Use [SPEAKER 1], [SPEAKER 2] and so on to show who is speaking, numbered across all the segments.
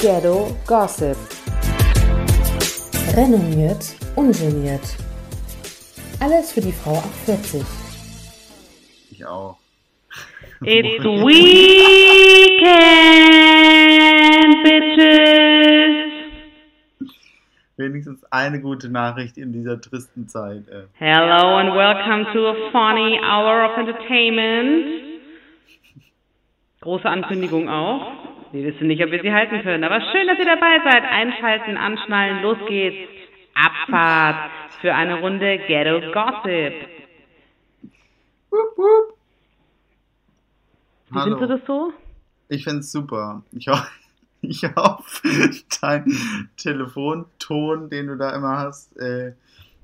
[SPEAKER 1] Ghetto Gossip. Renommiert, ungeniert. Alles für die Frau ab 40.
[SPEAKER 2] Ich auch.
[SPEAKER 3] It's weekend, bitches.
[SPEAKER 2] Wenigstens eine gute Nachricht in dieser tristen Zeit. Äh.
[SPEAKER 3] Hello and welcome to a funny hour of entertainment. Große Ankündigung auch. Wir wissen nicht, ob wir sie halten können, aber schön, dass ihr dabei seid. Einschalten, anschnallen, los geht's. Abfahrt für eine Runde Ghetto Gossip.
[SPEAKER 2] Wupp, wupp.
[SPEAKER 3] Wie
[SPEAKER 2] Hallo.
[SPEAKER 3] findest du das so?
[SPEAKER 2] Ich find's super. Ich hoffe, ich hoffe, dein Telefonton, den du da immer hast, äh,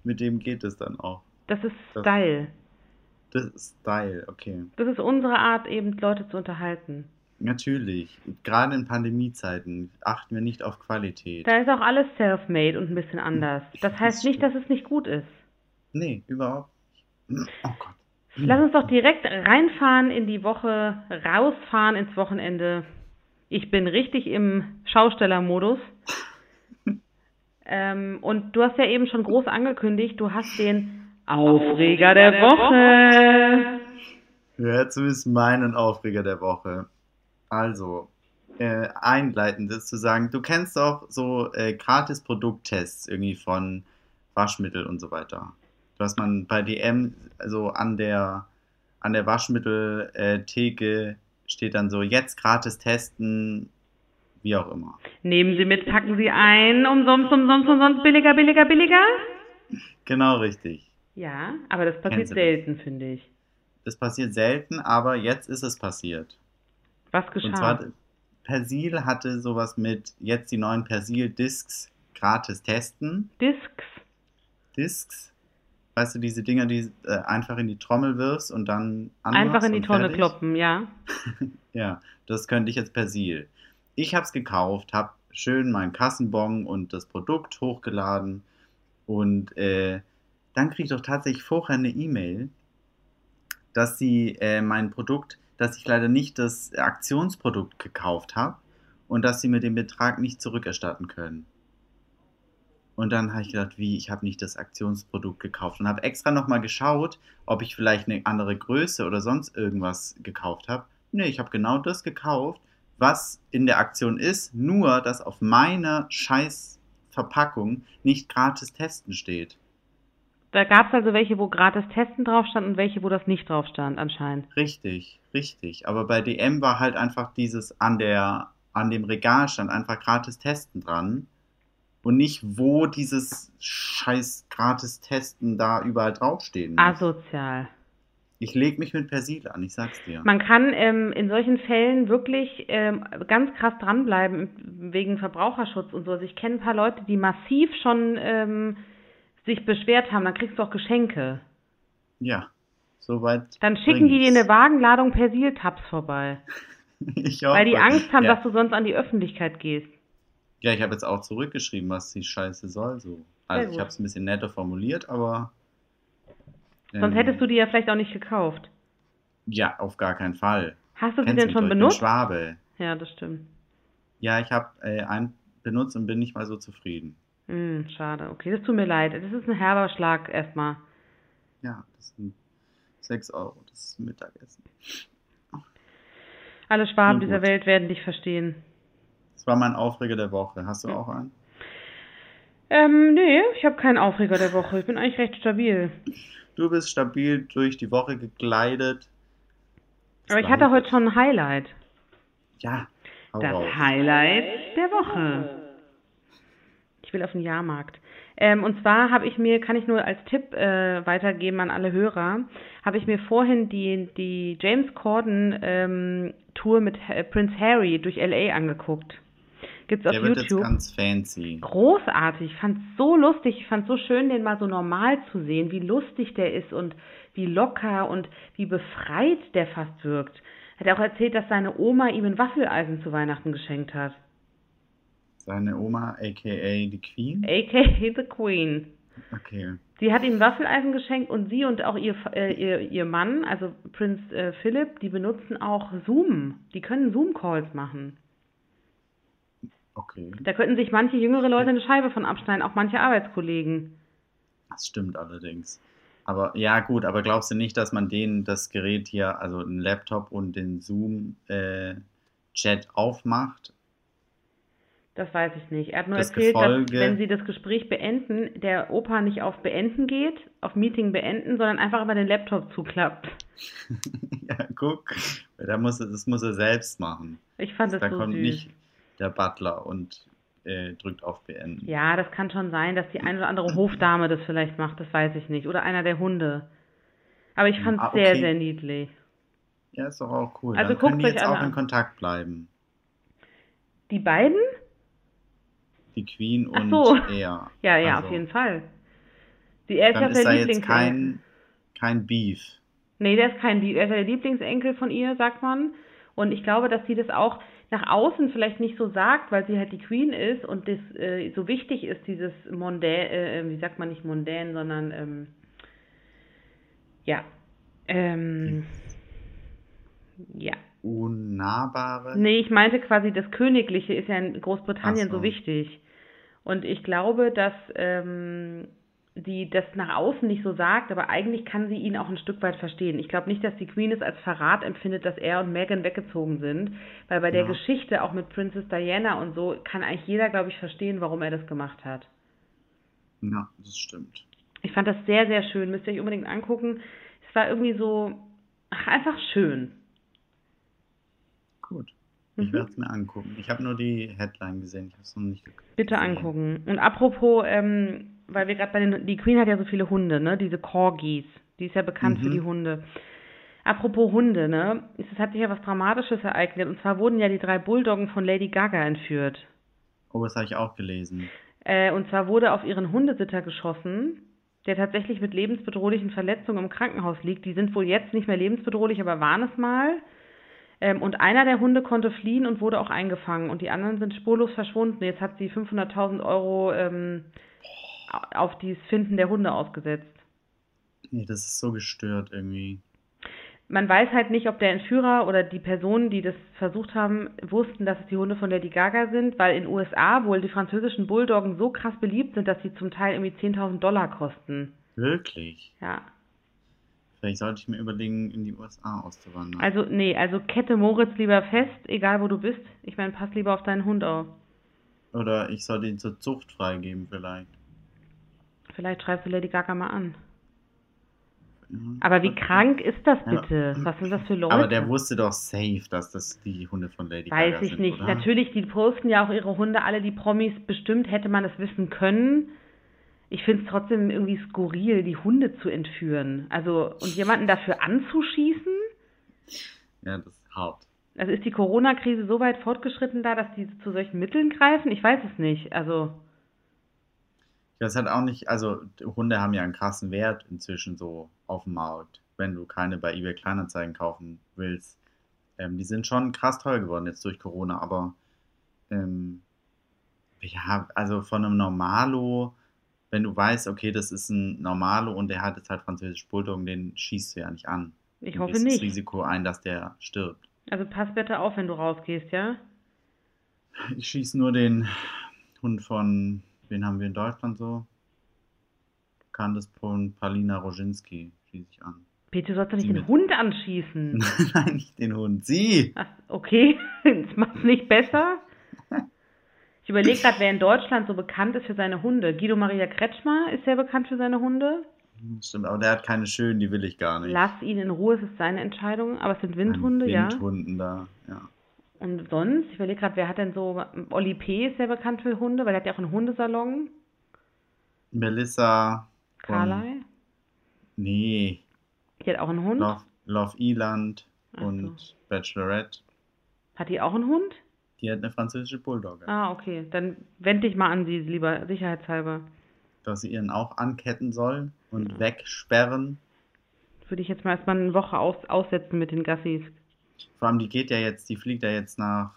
[SPEAKER 2] mit dem geht es dann auch.
[SPEAKER 3] Das ist
[SPEAKER 2] Das-
[SPEAKER 3] Style.
[SPEAKER 2] Das ist Style, okay.
[SPEAKER 3] Das ist unsere Art, eben Leute zu unterhalten.
[SPEAKER 2] Natürlich. Gerade in Pandemiezeiten achten wir nicht auf Qualität.
[SPEAKER 3] Da ist auch alles self-made und ein bisschen anders. Das heißt nicht, dass es nicht gut ist.
[SPEAKER 2] Nee, überhaupt nicht. Oh Gott.
[SPEAKER 3] Lass uns doch direkt reinfahren in die Woche, rausfahren ins Wochenende. Ich bin richtig im Schaustellermodus. Ähm, und du hast ja eben schon groß angekündigt, du hast den Aufreger der Woche.
[SPEAKER 2] Ja, zumindest meinen Aufreger der Woche. Also, äh, einleitend ist zu sagen, du kennst doch so äh, gratis Produkttests irgendwie von Waschmittel und so weiter. Was man bei DM, also an der, an der Waschmitteltheke steht dann so, jetzt gratis testen, wie auch immer.
[SPEAKER 3] Nehmen Sie mit, packen Sie ein, umsonst, umsonst, umsonst, billiger, billiger, billiger.
[SPEAKER 2] Genau richtig.
[SPEAKER 3] Ja, aber das passiert selten, finde ich.
[SPEAKER 2] Das passiert selten, aber jetzt ist es passiert.
[SPEAKER 3] Was
[SPEAKER 2] Und
[SPEAKER 3] geschah?
[SPEAKER 2] zwar, Persil hatte sowas mit jetzt die neuen Persil-Discs gratis testen.
[SPEAKER 3] Discs.
[SPEAKER 2] Discs, weißt du, diese Dinger, die äh, einfach in die Trommel wirfst und dann
[SPEAKER 3] Einfach in die
[SPEAKER 2] und fertig.
[SPEAKER 3] kloppen, ja.
[SPEAKER 2] Ja, das könnte ich jetzt Persil. Ich habe es gekauft, habe schön meinen Kassenbon und das Produkt hochgeladen und äh, dann kriege ich doch tatsächlich vorher eine E-Mail, dass sie äh, mein Produkt, dass ich leider nicht das Aktionsprodukt gekauft habe und dass sie mir den Betrag nicht zurückerstatten können. Und dann habe ich gedacht, wie, ich habe nicht das Aktionsprodukt gekauft und habe extra nochmal geschaut, ob ich vielleicht eine andere Größe oder sonst irgendwas gekauft habe. Nee, ich habe genau das gekauft, was in der Aktion ist, nur dass auf meiner scheiß Verpackung nicht gratis testen steht.
[SPEAKER 3] Da gab es also welche, wo gratis Testen drauf stand und welche, wo das nicht drauf stand, anscheinend.
[SPEAKER 2] Richtig, richtig. Aber bei DM war halt einfach dieses an der, an dem Regal stand einfach gratis Testen dran. Und nicht, wo dieses scheiß gratis Testen da überall draufstehen muss.
[SPEAKER 3] Asozial.
[SPEAKER 2] Ich leg mich mit Persil an, ich sag's dir.
[SPEAKER 3] Man kann ähm, in solchen Fällen wirklich ähm, ganz krass dranbleiben wegen Verbraucherschutz und so. Also ich kenne ein paar Leute, die massiv schon ähm, sich beschwert haben. Dann kriegst du auch Geschenke.
[SPEAKER 2] Ja, soweit.
[SPEAKER 3] Dann schicken die dir eine Wagenladung Persil-Tabs vorbei.
[SPEAKER 2] Ich hoffe.
[SPEAKER 3] Weil die Angst haben,
[SPEAKER 2] ja.
[SPEAKER 3] dass du sonst an die Öffentlichkeit gehst.
[SPEAKER 2] Ja, ich habe jetzt auch zurückgeschrieben, was die Scheiße soll. So. Also ich habe es ein bisschen netter formuliert, aber.
[SPEAKER 3] Sonst
[SPEAKER 2] ähm,
[SPEAKER 3] hättest du die ja vielleicht auch nicht gekauft.
[SPEAKER 2] Ja, auf gar keinen Fall.
[SPEAKER 3] Hast du sie denn schon
[SPEAKER 2] ich bin
[SPEAKER 3] benutzt?
[SPEAKER 2] Schwabe.
[SPEAKER 3] Ja, das stimmt.
[SPEAKER 2] Ja, ich habe äh, einen benutzt und bin nicht mal so zufrieden.
[SPEAKER 3] Hm, schade. Okay, das tut mir leid. Das ist ein herber Schlag erstmal.
[SPEAKER 2] Ja, das sind 6 Euro. Das ist Mittagessen.
[SPEAKER 3] Alle Schwaben dieser. Welt werden dich verstehen.
[SPEAKER 2] Das war mein Aufreger der Woche. Hast du auch einen?
[SPEAKER 3] Ähm, nee, ich habe keinen Aufreger der Woche. Ich bin eigentlich recht stabil.
[SPEAKER 2] Du bist stabil durch die Woche gekleidet.
[SPEAKER 3] Aber ich hatte heute schon ein Highlight.
[SPEAKER 2] Ja,
[SPEAKER 3] Das
[SPEAKER 2] raus.
[SPEAKER 3] Highlight der Woche. Will auf den Jahrmarkt. Ähm, und zwar habe ich mir, kann ich nur als Tipp äh, weitergeben an alle Hörer, habe ich mir vorhin die, die James Corden ähm, Tour mit Ha- Prince Harry durch LA angeguckt. Gibt's auf
[SPEAKER 2] Der wird jetzt
[SPEAKER 3] YouTube.
[SPEAKER 2] ganz fancy.
[SPEAKER 3] Großartig, ich fand's so lustig, ich fand's so schön, den mal so normal zu sehen, wie lustig der ist und wie locker und wie befreit der fast wirkt. Hat er auch erzählt, dass seine Oma ihm ein Waffeleisen zu Weihnachten geschenkt hat.
[SPEAKER 2] Seine Oma, aka die Queen.
[SPEAKER 3] AKA The Queen.
[SPEAKER 2] Okay.
[SPEAKER 3] Sie hat ihm Waffeleisen geschenkt und sie und auch ihr, äh, ihr, ihr Mann, also Prinz äh, Philip, die benutzen auch Zoom. Die können Zoom-Calls machen.
[SPEAKER 2] Okay,
[SPEAKER 3] Da könnten sich manche jüngere Leute eine Scheibe von abschneiden, auch manche Arbeitskollegen.
[SPEAKER 2] das stimmt allerdings. Aber ja, gut, aber glaubst du nicht, dass man denen das Gerät hier, also einen Laptop und den Zoom-Chat aufmacht?
[SPEAKER 3] Das weiß ich nicht. Er hat nur
[SPEAKER 2] Das
[SPEAKER 3] erzählt,
[SPEAKER 2] Gefolge-
[SPEAKER 3] dass wenn sie das Gespräch beenden, der Opa nicht auf Beenden geht, auf Meeting beenden, sondern einfach über den Laptop zuklappt.
[SPEAKER 2] Ja, guck, da muss, das muss er selbst machen.
[SPEAKER 3] Ich fand das
[SPEAKER 2] Da
[SPEAKER 3] so
[SPEAKER 2] kommt
[SPEAKER 3] süß.
[SPEAKER 2] nicht der Butler und äh, drückt auf Beenden.
[SPEAKER 3] Ja, das kann schon sein, dass die eine oder andere Hofdame das vielleicht macht, das weiß ich nicht. Oder einer der Hunde. Aber ich fand es
[SPEAKER 2] Ah,
[SPEAKER 3] sehr,
[SPEAKER 2] okay.
[SPEAKER 3] sehr niedlich.
[SPEAKER 2] Ja, ist doch auch cool.
[SPEAKER 3] Also
[SPEAKER 2] Dann können die jetzt auch in
[SPEAKER 3] an.
[SPEAKER 2] Kontakt bleiben.
[SPEAKER 3] Die beiden?
[SPEAKER 2] Die Queen
[SPEAKER 3] Ach
[SPEAKER 2] und
[SPEAKER 3] so.
[SPEAKER 2] er.
[SPEAKER 3] Ja, ja,
[SPEAKER 2] Also,
[SPEAKER 3] auf jeden Fall. Die, er ist ja
[SPEAKER 2] Dann
[SPEAKER 3] auch
[SPEAKER 2] ist
[SPEAKER 3] der Lieblingsenkel.
[SPEAKER 2] kein, kein Beef.
[SPEAKER 3] Nee, der ist kein Lie- er ist ja der Lieblingsenkel von ihr, sagt man. Und ich glaube, dass sie das auch nach außen vielleicht nicht so sagt, weil sie halt die Queen ist und das äh, so wichtig ist, dieses mondän, äh, wie sagt man nicht mondän, sondern ähm, ja. Ähm, ja.
[SPEAKER 2] Unnahbare.
[SPEAKER 3] Nee, ich meinte quasi, das Königliche ist ja in Großbritannien
[SPEAKER 2] so.
[SPEAKER 3] so wichtig. Und ich glaube, dass ähm, die das nach außen nicht so sagt, aber eigentlich kann sie ihn auch ein Stück weit verstehen. Ich glaube nicht, dass die Queen es als Verrat empfindet, dass er und Meghan weggezogen sind, weil bei der
[SPEAKER 2] Ja.
[SPEAKER 3] Geschichte auch mit Princess Diana und so kann eigentlich jeder, glaube ich, verstehen, warum er das gemacht hat.
[SPEAKER 2] Ja, das stimmt.
[SPEAKER 3] Ich fand das sehr, sehr schön. Müsst ihr euch unbedingt angucken. Es war irgendwie so ach, einfach schön.
[SPEAKER 2] Gut. Ich
[SPEAKER 3] Mhm.
[SPEAKER 2] werde es mir angucken. Ich habe nur die Headline gesehen. Ich habe es noch nicht geguckt.
[SPEAKER 3] Bitte angucken. Und apropos, ähm, weil wir gerade bei den, die Queen hat ja so viele Hunde, ne? Diese Corgis. Die ist ja bekannt für
[SPEAKER 2] Mhm.
[SPEAKER 3] die Hunde. Apropos Hunde, ne? Es es hat sich ja was Dramatisches ereignet. Und zwar wurden ja die drei Bulldoggen von Lady Gaga entführt.
[SPEAKER 2] Oh, das habe ich auch gelesen.
[SPEAKER 3] Äh, und zwar wurde auf ihren Hundesitter geschossen, der tatsächlich mit lebensbedrohlichen Verletzungen im Krankenhaus liegt. Die sind wohl jetzt nicht mehr lebensbedrohlich, aber waren es mal. Ähm, und einer der Hunde konnte fliehen und wurde auch eingefangen. Und die anderen sind spurlos verschwunden. Jetzt hat sie 500.000 Euro ähm, au- auf das Finden der Hunde ausgesetzt.
[SPEAKER 2] Nee, das ist so gestört irgendwie.
[SPEAKER 3] Man weiß halt nicht, ob der Entführer oder die Personen, die das versucht haben, wussten, dass es die Hunde von Lady Gaga sind, weil in den USA wohl die französischen Bulldoggen so krass beliebt sind, dass sie zum Teil irgendwie 10.000 Dollar kosten.
[SPEAKER 2] Wirklich.
[SPEAKER 3] Ja,
[SPEAKER 2] Vielleicht sollte ich mir überlegen, in die USA auszuwandern.
[SPEAKER 3] also nee, also Kette Moritz lieber fest, egal wo du bist. Ich meine, pass lieber auf deinen Hund auf.
[SPEAKER 2] Oder ich sollte ihn zur Zucht freigeben vielleicht.
[SPEAKER 3] Vielleicht schreibst du Lady Gaga mal an.
[SPEAKER 2] Ja,
[SPEAKER 3] Aber wie krank ist das
[SPEAKER 2] Ja.
[SPEAKER 3] bitte? Was sind das für Leute?
[SPEAKER 2] Aber der wusste doch safe, dass das die Hunde von Lady
[SPEAKER 3] Weiß
[SPEAKER 2] Gaga
[SPEAKER 3] ich
[SPEAKER 2] sind,
[SPEAKER 3] nicht.
[SPEAKER 2] oder?
[SPEAKER 3] Natürlich, die posten ja auch ihre Hunde, alle die Promis. Bestimmt hätte man es wissen können. Ich finde es trotzdem irgendwie skurril, die Hunde zu entführen. Also, und jemanden dafür anzuschießen?
[SPEAKER 2] Ja, das ist hart.
[SPEAKER 3] Also ist die Corona-Krise so weit fortgeschritten da, dass die zu solchen Mitteln greifen? Ich weiß es nicht. Also,
[SPEAKER 2] Das hat auch nicht, also Hunde haben ja einen krassen Wert inzwischen so auf dem Markt, wenn du keine bei eBay Kleinanzeigen kaufen willst. Ähm, die sind schon krass teuer geworden jetzt durch Corona, aber ähm, ja, also von einem Normalo, wenn du weißt, okay, das ist ein Normalo und der hat jetzt halt französisch Bulldog, den schießt du ja nicht an.
[SPEAKER 3] ich hoffe
[SPEAKER 2] gehst das
[SPEAKER 3] nicht.
[SPEAKER 2] Risiko ein, dass der stirbt.
[SPEAKER 3] Also pass bitte auf, wenn du rausgehst, ja?
[SPEAKER 2] Ich schieße nur den Hund von, wen haben wir in Deutschland so? Von Palina Roginski schieße ich an.
[SPEAKER 3] Peter, du sollst doch nicht
[SPEAKER 2] Sie
[SPEAKER 3] den
[SPEAKER 2] mit-
[SPEAKER 3] Hund anschießen.
[SPEAKER 2] Nein, nicht den Hund, sie!
[SPEAKER 3] Ach, okay, das macht's nicht besser. Ich überlege gerade, wer in Deutschland so bekannt ist für seine Hunde. Guido Maria Kretschmer ist sehr bekannt für seine Hunde.
[SPEAKER 2] Stimmt, aber der hat keine schönen, die will ich gar nicht.
[SPEAKER 3] Lass ihn in Ruhe, es ist seine Entscheidung. Aber es sind Windhunde, ja.
[SPEAKER 2] Windhunden da, ja.
[SPEAKER 3] Und sonst, ich überlege gerade, wer hat denn so. Oli P. ist sehr bekannt für Hunde, weil er hat ja auch einen Hundesalon.
[SPEAKER 2] Melissa.
[SPEAKER 3] Carly.
[SPEAKER 2] Nee,
[SPEAKER 3] Die hat auch einen Hund.
[SPEAKER 2] Love, Love Eland
[SPEAKER 3] Ach so.
[SPEAKER 2] und Bachelorette.
[SPEAKER 3] Hat die auch einen Hund?
[SPEAKER 2] Die hat eine französische Bulldogge.
[SPEAKER 3] Ah, okay. Dann wend dich mal an sie, lieber sicherheitshalber.
[SPEAKER 2] Dass sie ihren auch anketten soll und
[SPEAKER 3] Ja.
[SPEAKER 2] wegsperren.
[SPEAKER 3] Würde ich jetzt mal erstmal eine Woche aus, aussetzen mit den Gassis.
[SPEAKER 2] Vor allem, die geht ja jetzt, die fliegt ja jetzt nach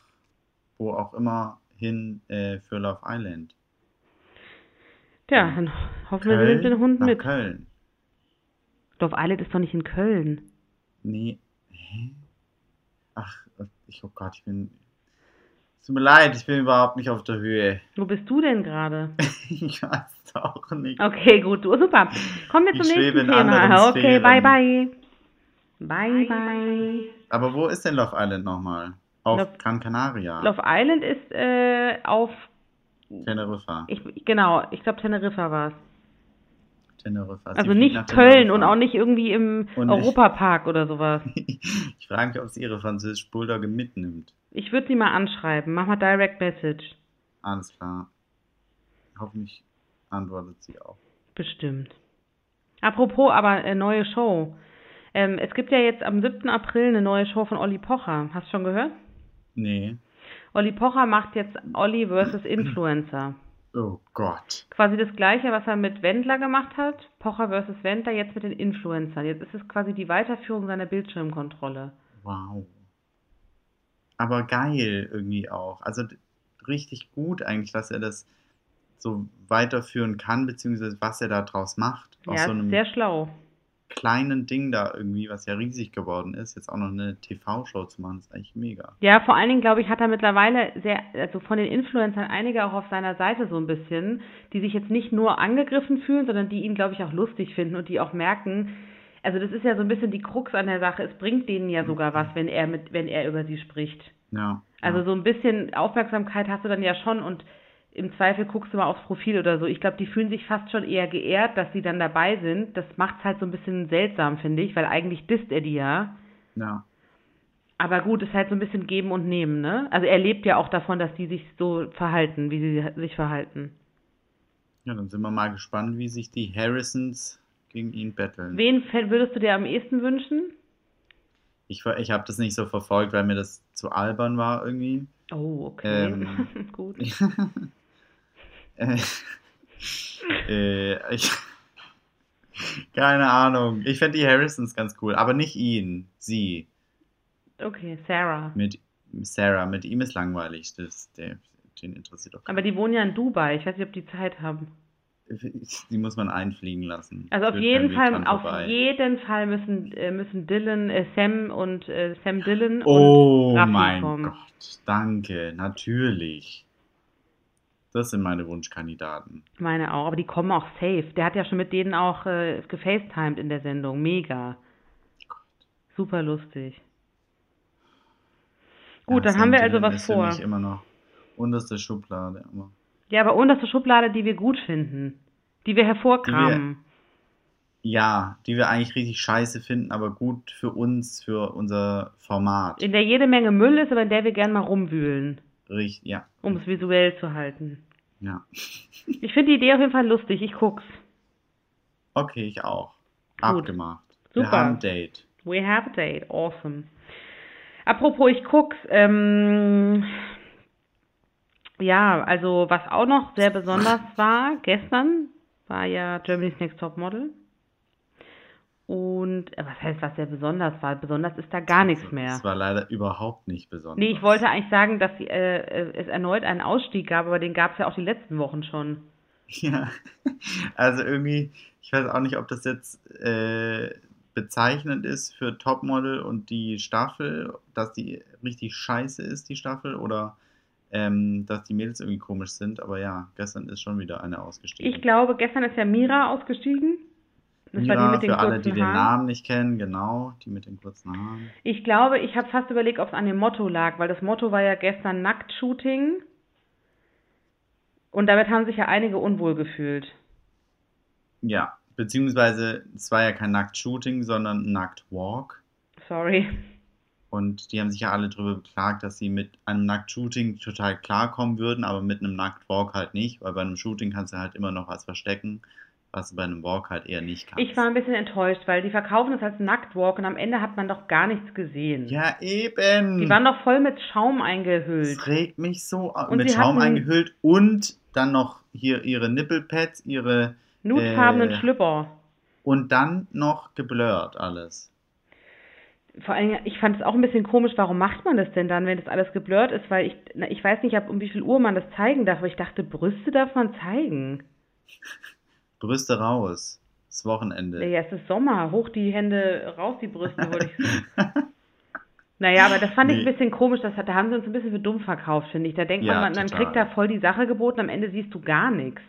[SPEAKER 2] wo auch immer hin äh, für Love Island.
[SPEAKER 3] Ja, dann hoffen wir, sie nimmt den Hund
[SPEAKER 2] nach
[SPEAKER 3] mit.
[SPEAKER 2] Köln.
[SPEAKER 3] Love Island ist doch nicht in Köln.
[SPEAKER 2] Nee. Hä? Ach, ich, oh Gott, ich bin. Tut mir leid, ich bin überhaupt nicht auf der Höhe.
[SPEAKER 3] Wo bist du denn gerade?
[SPEAKER 2] ich weiß es auch nicht.
[SPEAKER 3] Okay, gut, du, super. Kommen wir
[SPEAKER 2] Ich
[SPEAKER 3] zum nächsten
[SPEAKER 2] in
[SPEAKER 3] Thema. Okay, bye bye. Bye bye.
[SPEAKER 2] Aber wo ist denn Love Island nochmal? Auf
[SPEAKER 3] Love-
[SPEAKER 2] Gran Canaria.
[SPEAKER 3] Love Island ist äh, auf,
[SPEAKER 2] Teneriffa.
[SPEAKER 3] ich, genau, ich glaube Teneriffa war es.
[SPEAKER 2] Teneriffa.
[SPEAKER 3] Also
[SPEAKER 2] fliegt
[SPEAKER 3] nicht Köln und auch nicht irgendwie im
[SPEAKER 2] Und
[SPEAKER 3] Europapark oder sowas.
[SPEAKER 2] ich frage mich, ob sie ihre französische Bulldogge mitnimmt.
[SPEAKER 3] Ich würde sie mal anschreiben. Mach mal Direct Message.
[SPEAKER 2] Alles klar. Hoffentlich antwortet sie auch.
[SPEAKER 3] Bestimmt. Apropos, aber äh, neue Show. Ähm, es gibt ja jetzt am 7. April eine neue Show von Olli Pocher. Hast du schon gehört?
[SPEAKER 2] Nee.
[SPEAKER 3] Olli Pocher macht jetzt Olli vs. Influencer.
[SPEAKER 2] Oh Gott.
[SPEAKER 3] Quasi das gleiche, was er mit Wendler gemacht hat. Pocher vs. Wendler, jetzt mit den Influencern. Jetzt ist es quasi die Weiterführung seiner Bildschirmkontrolle.
[SPEAKER 2] Wow. Aber geil irgendwie auch. Also richtig gut eigentlich, dass er das so weiterführen kann, beziehungsweise was er da draus macht.
[SPEAKER 3] Ja,
[SPEAKER 2] so
[SPEAKER 3] sehr schlau.
[SPEAKER 2] Kleinen Ding da irgendwie, was ja riesig geworden ist, jetzt auch noch eine TV-Show zu machen, ist eigentlich mega.
[SPEAKER 3] Ja, vor allen Dingen, glaube ich, hat er mittlerweile sehr, also von den Influencern einige auch auf seiner Seite so ein bisschen, die sich jetzt nicht nur angegriffen fühlen, sondern die ihn, glaube ich, auch lustig finden und die auch merken, also das ist ja so ein bisschen die Krux an der Sache, es bringt denen ja sogar was, wenn er mit, wenn er über sie spricht.
[SPEAKER 2] Ja.
[SPEAKER 3] Also
[SPEAKER 2] ja.
[SPEAKER 3] so ein bisschen Aufmerksamkeit hast du dann ja schon und im Zweifel guckst du mal aufs Profil oder so. Ich glaube, die fühlen sich fast schon eher geehrt, dass sie dann dabei sind. Das macht's halt so ein bisschen seltsam, finde ich, weil eigentlich disst er die ja.
[SPEAKER 2] ja.
[SPEAKER 3] Aber gut, ist halt so ein bisschen geben und nehmen, ne? Also er lebt ja auch davon, dass die sich so verhalten, wie sie sich verhalten.
[SPEAKER 2] Ja, dann sind wir mal gespannt, wie sich die Harrisons gegen ihn betteln.
[SPEAKER 3] Wen würdest du dir am ehesten wünschen?
[SPEAKER 2] Ich, ich habe das nicht so verfolgt, weil mir das zu albern war irgendwie.
[SPEAKER 3] Oh, okay.
[SPEAKER 2] Ähm,
[SPEAKER 3] gut.
[SPEAKER 2] Äh, äh, ich, keine Ahnung. Ich fände die Harrisons ganz cool, aber nicht ihn, sie.
[SPEAKER 3] Okay, Sarah.
[SPEAKER 2] Mit Sarah, mit ihm ist langweilig. Das, der, den interessiert doch
[SPEAKER 3] Aber die wohnen ja in Dubai. Ich weiß nicht, ob die Zeit haben.
[SPEAKER 2] Die muss man einfliegen lassen.
[SPEAKER 3] Also auf jeden Fall, auf
[SPEAKER 2] vorbei.
[SPEAKER 3] jeden Fall müssen, äh, müssen Dylan, äh, Sam und äh, Sam Dylan
[SPEAKER 2] Oh
[SPEAKER 3] und Raffi
[SPEAKER 2] mein
[SPEAKER 3] kommen.
[SPEAKER 2] Gott, danke, natürlich. Das sind meine Wunschkandidaten.
[SPEAKER 3] Meine auch, aber die kommen auch safe. Der hat ja schon mit denen auch äh, gefacetimed in der Sendung. Mega. Super lustig. Gut,
[SPEAKER 2] Ja,
[SPEAKER 3] dann haben wir also was
[SPEAKER 2] ist für
[SPEAKER 3] vor.
[SPEAKER 2] mich immer noch unterste Schublade. Aber
[SPEAKER 3] Ja, aber unterste Schublade, die wir gut finden. Die wir hervorkramen.
[SPEAKER 2] ja, die wir eigentlich richtig scheiße finden, aber gut für uns, für unser Format.
[SPEAKER 3] In der jede Menge Müll ist, aber in der wir gern mal rumwühlen,
[SPEAKER 2] Richtig, ja,
[SPEAKER 3] um es visuell zu halten.
[SPEAKER 2] ja.
[SPEAKER 3] Ich finde die Idee auf jeden Fall lustig. Ich guck's.
[SPEAKER 2] Okay, ich auch.
[SPEAKER 3] Gut.
[SPEAKER 2] Abgemacht. Wir
[SPEAKER 3] Super.
[SPEAKER 2] haben ein Date.
[SPEAKER 3] We have a date. Awesome. Apropos, ich guck's. Ähm, ja, also was auch noch sehr besonders war, gestern war ja Germany's Next Top Model. Und äh, was heißt, was sehr besonders war? Besonders ist da gar nichts mehr.
[SPEAKER 2] Das war leider überhaupt nicht besonders.
[SPEAKER 3] Nee, ich wollte eigentlich sagen, dass äh, äh, es erneut einen Ausstieg gab, aber den gab es ja auch die letzten Wochen schon.
[SPEAKER 2] Ja, also irgendwie, ich weiß auch nicht, ob das jetzt äh, bezeichnend ist für Topmodel und die Staffel, dass die richtig scheiße ist, die Staffel, oder ähm, dass die Mädels irgendwie komisch sind. Aber ja, gestern ist schon wieder eine ausgestiegen.
[SPEAKER 3] Ich glaube, gestern ist ja Mira ausgestiegen. Das
[SPEAKER 2] Mira,
[SPEAKER 3] den
[SPEAKER 2] für alle, die den
[SPEAKER 3] Haaren.
[SPEAKER 2] Namen nicht kennen, genau, die mit den kurzen Haaren.
[SPEAKER 3] Ich glaube, ich habe fast überlegt, ob es an dem Motto lag, weil das Motto war ja gestern Nacktshooting. Und damit haben sich ja einige unwohl gefühlt.
[SPEAKER 2] Ja, beziehungsweise es war ja kein Nackt-Shooting, sondern Nackt-Walk.
[SPEAKER 3] Sorry.
[SPEAKER 2] Und die haben sich ja alle darüber beklagt, dass sie mit einem Nackt-Shooting total klarkommen würden, aber mit einem Nackt-Walk halt nicht, weil bei einem Shooting kannst du halt immer noch was verstecken, was du bei einem Walk halt eher nicht kannst.
[SPEAKER 3] Ich war ein bisschen enttäuscht, weil die verkaufen es als Nacktwalk und am Ende hat man doch gar nichts gesehen.
[SPEAKER 2] Ja, eben.
[SPEAKER 3] Die waren doch voll mit Schaum eingehüllt.
[SPEAKER 2] das regt mich so au-
[SPEAKER 3] Und
[SPEAKER 2] mit Schaum eingehüllt und dann noch hier ihre Nippelpads, ihre
[SPEAKER 3] Nudefarbenen
[SPEAKER 2] äh,
[SPEAKER 3] Schlüpper.
[SPEAKER 2] und dann noch geblurrt alles.
[SPEAKER 3] Vor allem, ich fand es auch ein bisschen komisch, warum macht man das denn dann, wenn das alles geblurrt ist? Weil ich, na, ich weiß nicht, ab um wie viel Uhr man das zeigen darf, aber ich dachte, Brüste darf man zeigen.
[SPEAKER 2] Brüste raus. Das Wochenende.
[SPEAKER 3] Ja, es ist Sommer, hoch die Hände, raus die Brüste, wollte ich sagen. Naja, aber das fand ich
[SPEAKER 2] Nee.
[SPEAKER 3] ein bisschen komisch. Das da haben sie uns ein bisschen für dumm verkauft, finde ich. Da denkt
[SPEAKER 2] Ja,
[SPEAKER 3] man, man, kriegt da voll die Sache geboten, am Ende siehst du gar nichts.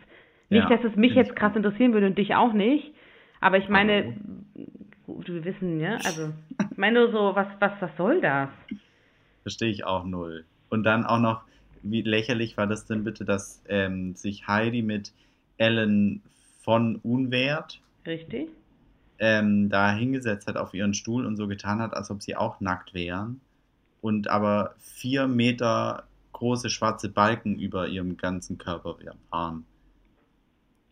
[SPEAKER 3] Nicht,
[SPEAKER 2] Ja,
[SPEAKER 3] dass es mich jetzt
[SPEAKER 2] ich
[SPEAKER 3] krass interessieren würde und dich auch nicht. Aber ich meine,
[SPEAKER 2] Hallo.
[SPEAKER 3] gut, wir wissen, ja, also, ich meine nur so, was, was, was soll das?
[SPEAKER 2] Verstehe ich auch null. Und dann auch noch, wie lächerlich war das denn bitte, dass ähm, sich Heidi mit Ellen von Unwert
[SPEAKER 3] Richtig?
[SPEAKER 2] ähm, da hingesetzt hat auf ihren Stuhl und so getan hat, als ob sie auch nackt wären. Und aber vier Meter große schwarze Balken über ihrem ganzen Körper waren.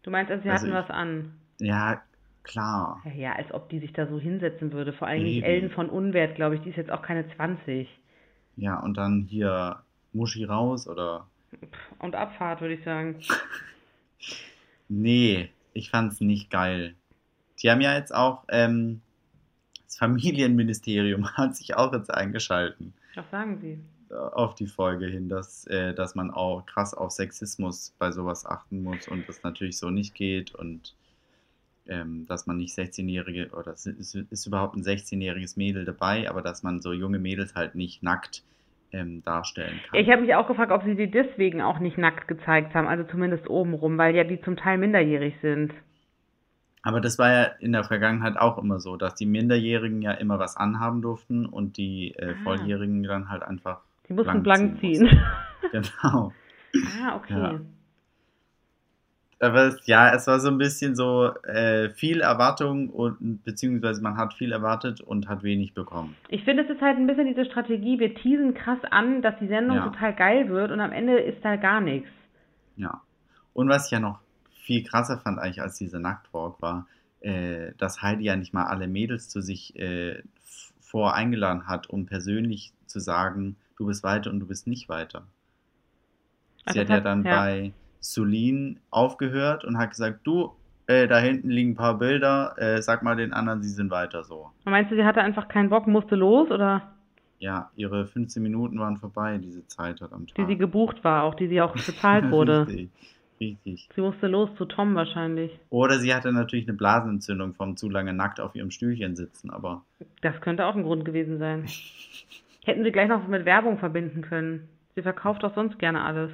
[SPEAKER 3] Du meinst, also sie
[SPEAKER 2] Also
[SPEAKER 3] hatten
[SPEAKER 2] ich-
[SPEAKER 3] was an?
[SPEAKER 2] Ja, klar.
[SPEAKER 3] Ja, ja, als ob die sich da so hinsetzen würde. Vor allem
[SPEAKER 2] Eben.
[SPEAKER 3] Ellen von Unwert, glaube ich. Die ist jetzt auch keine 20.
[SPEAKER 2] Ja, und dann hier Muschi raus oder.
[SPEAKER 3] Und Abfahrt, würde ich sagen.
[SPEAKER 2] Nee, ich fand's nicht geil. Die haben ja jetzt auch, ähm, das Familienministerium hat sich auch jetzt eingeschalten
[SPEAKER 3] Was sagen sie?
[SPEAKER 2] äh, auf die Folge hin, dass, äh, dass man auch krass auf Sexismus bei sowas achten muss und das natürlich so nicht geht und ähm, dass man nicht 16-Jährige oder es ist, ist überhaupt ein 16-jähriges Mädel dabei, aber dass man so junge Mädels halt nicht nackt ähm, darstellen kann.
[SPEAKER 3] Ich habe mich auch gefragt, ob sie die deswegen auch nicht nackt gezeigt haben, also zumindest obenrum, weil ja die zum Teil minderjährig sind.
[SPEAKER 2] Aber das war ja in der Vergangenheit auch immer so, dass die Minderjährigen ja immer was anhaben durften und die äh,
[SPEAKER 3] Ah.
[SPEAKER 2] Volljährigen dann halt einfach
[SPEAKER 3] Die mussten
[SPEAKER 2] blank ziehen
[SPEAKER 3] ziehen.
[SPEAKER 2] genau.
[SPEAKER 3] ah, okay.
[SPEAKER 2] Ja. Aber es, ja, es war so ein bisschen so äh, viel Erwartung und beziehungsweise man hat viel erwartet und hat wenig bekommen.
[SPEAKER 3] Ich finde, es ist halt ein bisschen diese Strategie, wir teasen krass an, dass die Sendung
[SPEAKER 2] Ja.
[SPEAKER 3] total geil wird und am Ende ist da gar nichts.
[SPEAKER 2] Ja. Und was ich ja noch viel krasser fand eigentlich als dieser Nacktwalk war, äh, dass Heidi ja nicht mal alle Mädels zu sich äh, vor eingeladen hat, um persönlich zu sagen, du bist weiter und du bist nicht weiter.
[SPEAKER 3] Ach,
[SPEAKER 2] Sie
[SPEAKER 3] das
[SPEAKER 2] hat ja dann
[SPEAKER 3] ja.
[SPEAKER 2] bei Sulin aufgehört und hat gesagt, du, äh, da hinten liegen ein paar Bilder, äh, sag mal den anderen, sie sind weiter so.
[SPEAKER 3] Meinst du, sie hatte einfach keinen Bock, musste los oder
[SPEAKER 2] Ja, ihre 15 Minuten waren vorbei, diese Zeit hat am Tag.
[SPEAKER 3] die sie gebucht war, auch die sie auch bezahlt wurde?
[SPEAKER 2] Richtig, richtig.
[SPEAKER 3] sie musste los zu Tom wahrscheinlich.
[SPEAKER 2] Oder sie hatte natürlich eine Blasenentzündung vom zu lange nackt auf ihrem Stühlchen sitzen, aber
[SPEAKER 3] Das könnte auch ein Grund gewesen sein. Hätten sie gleich noch mit Werbung verbinden können. Sie verkauft doch sonst gerne alles.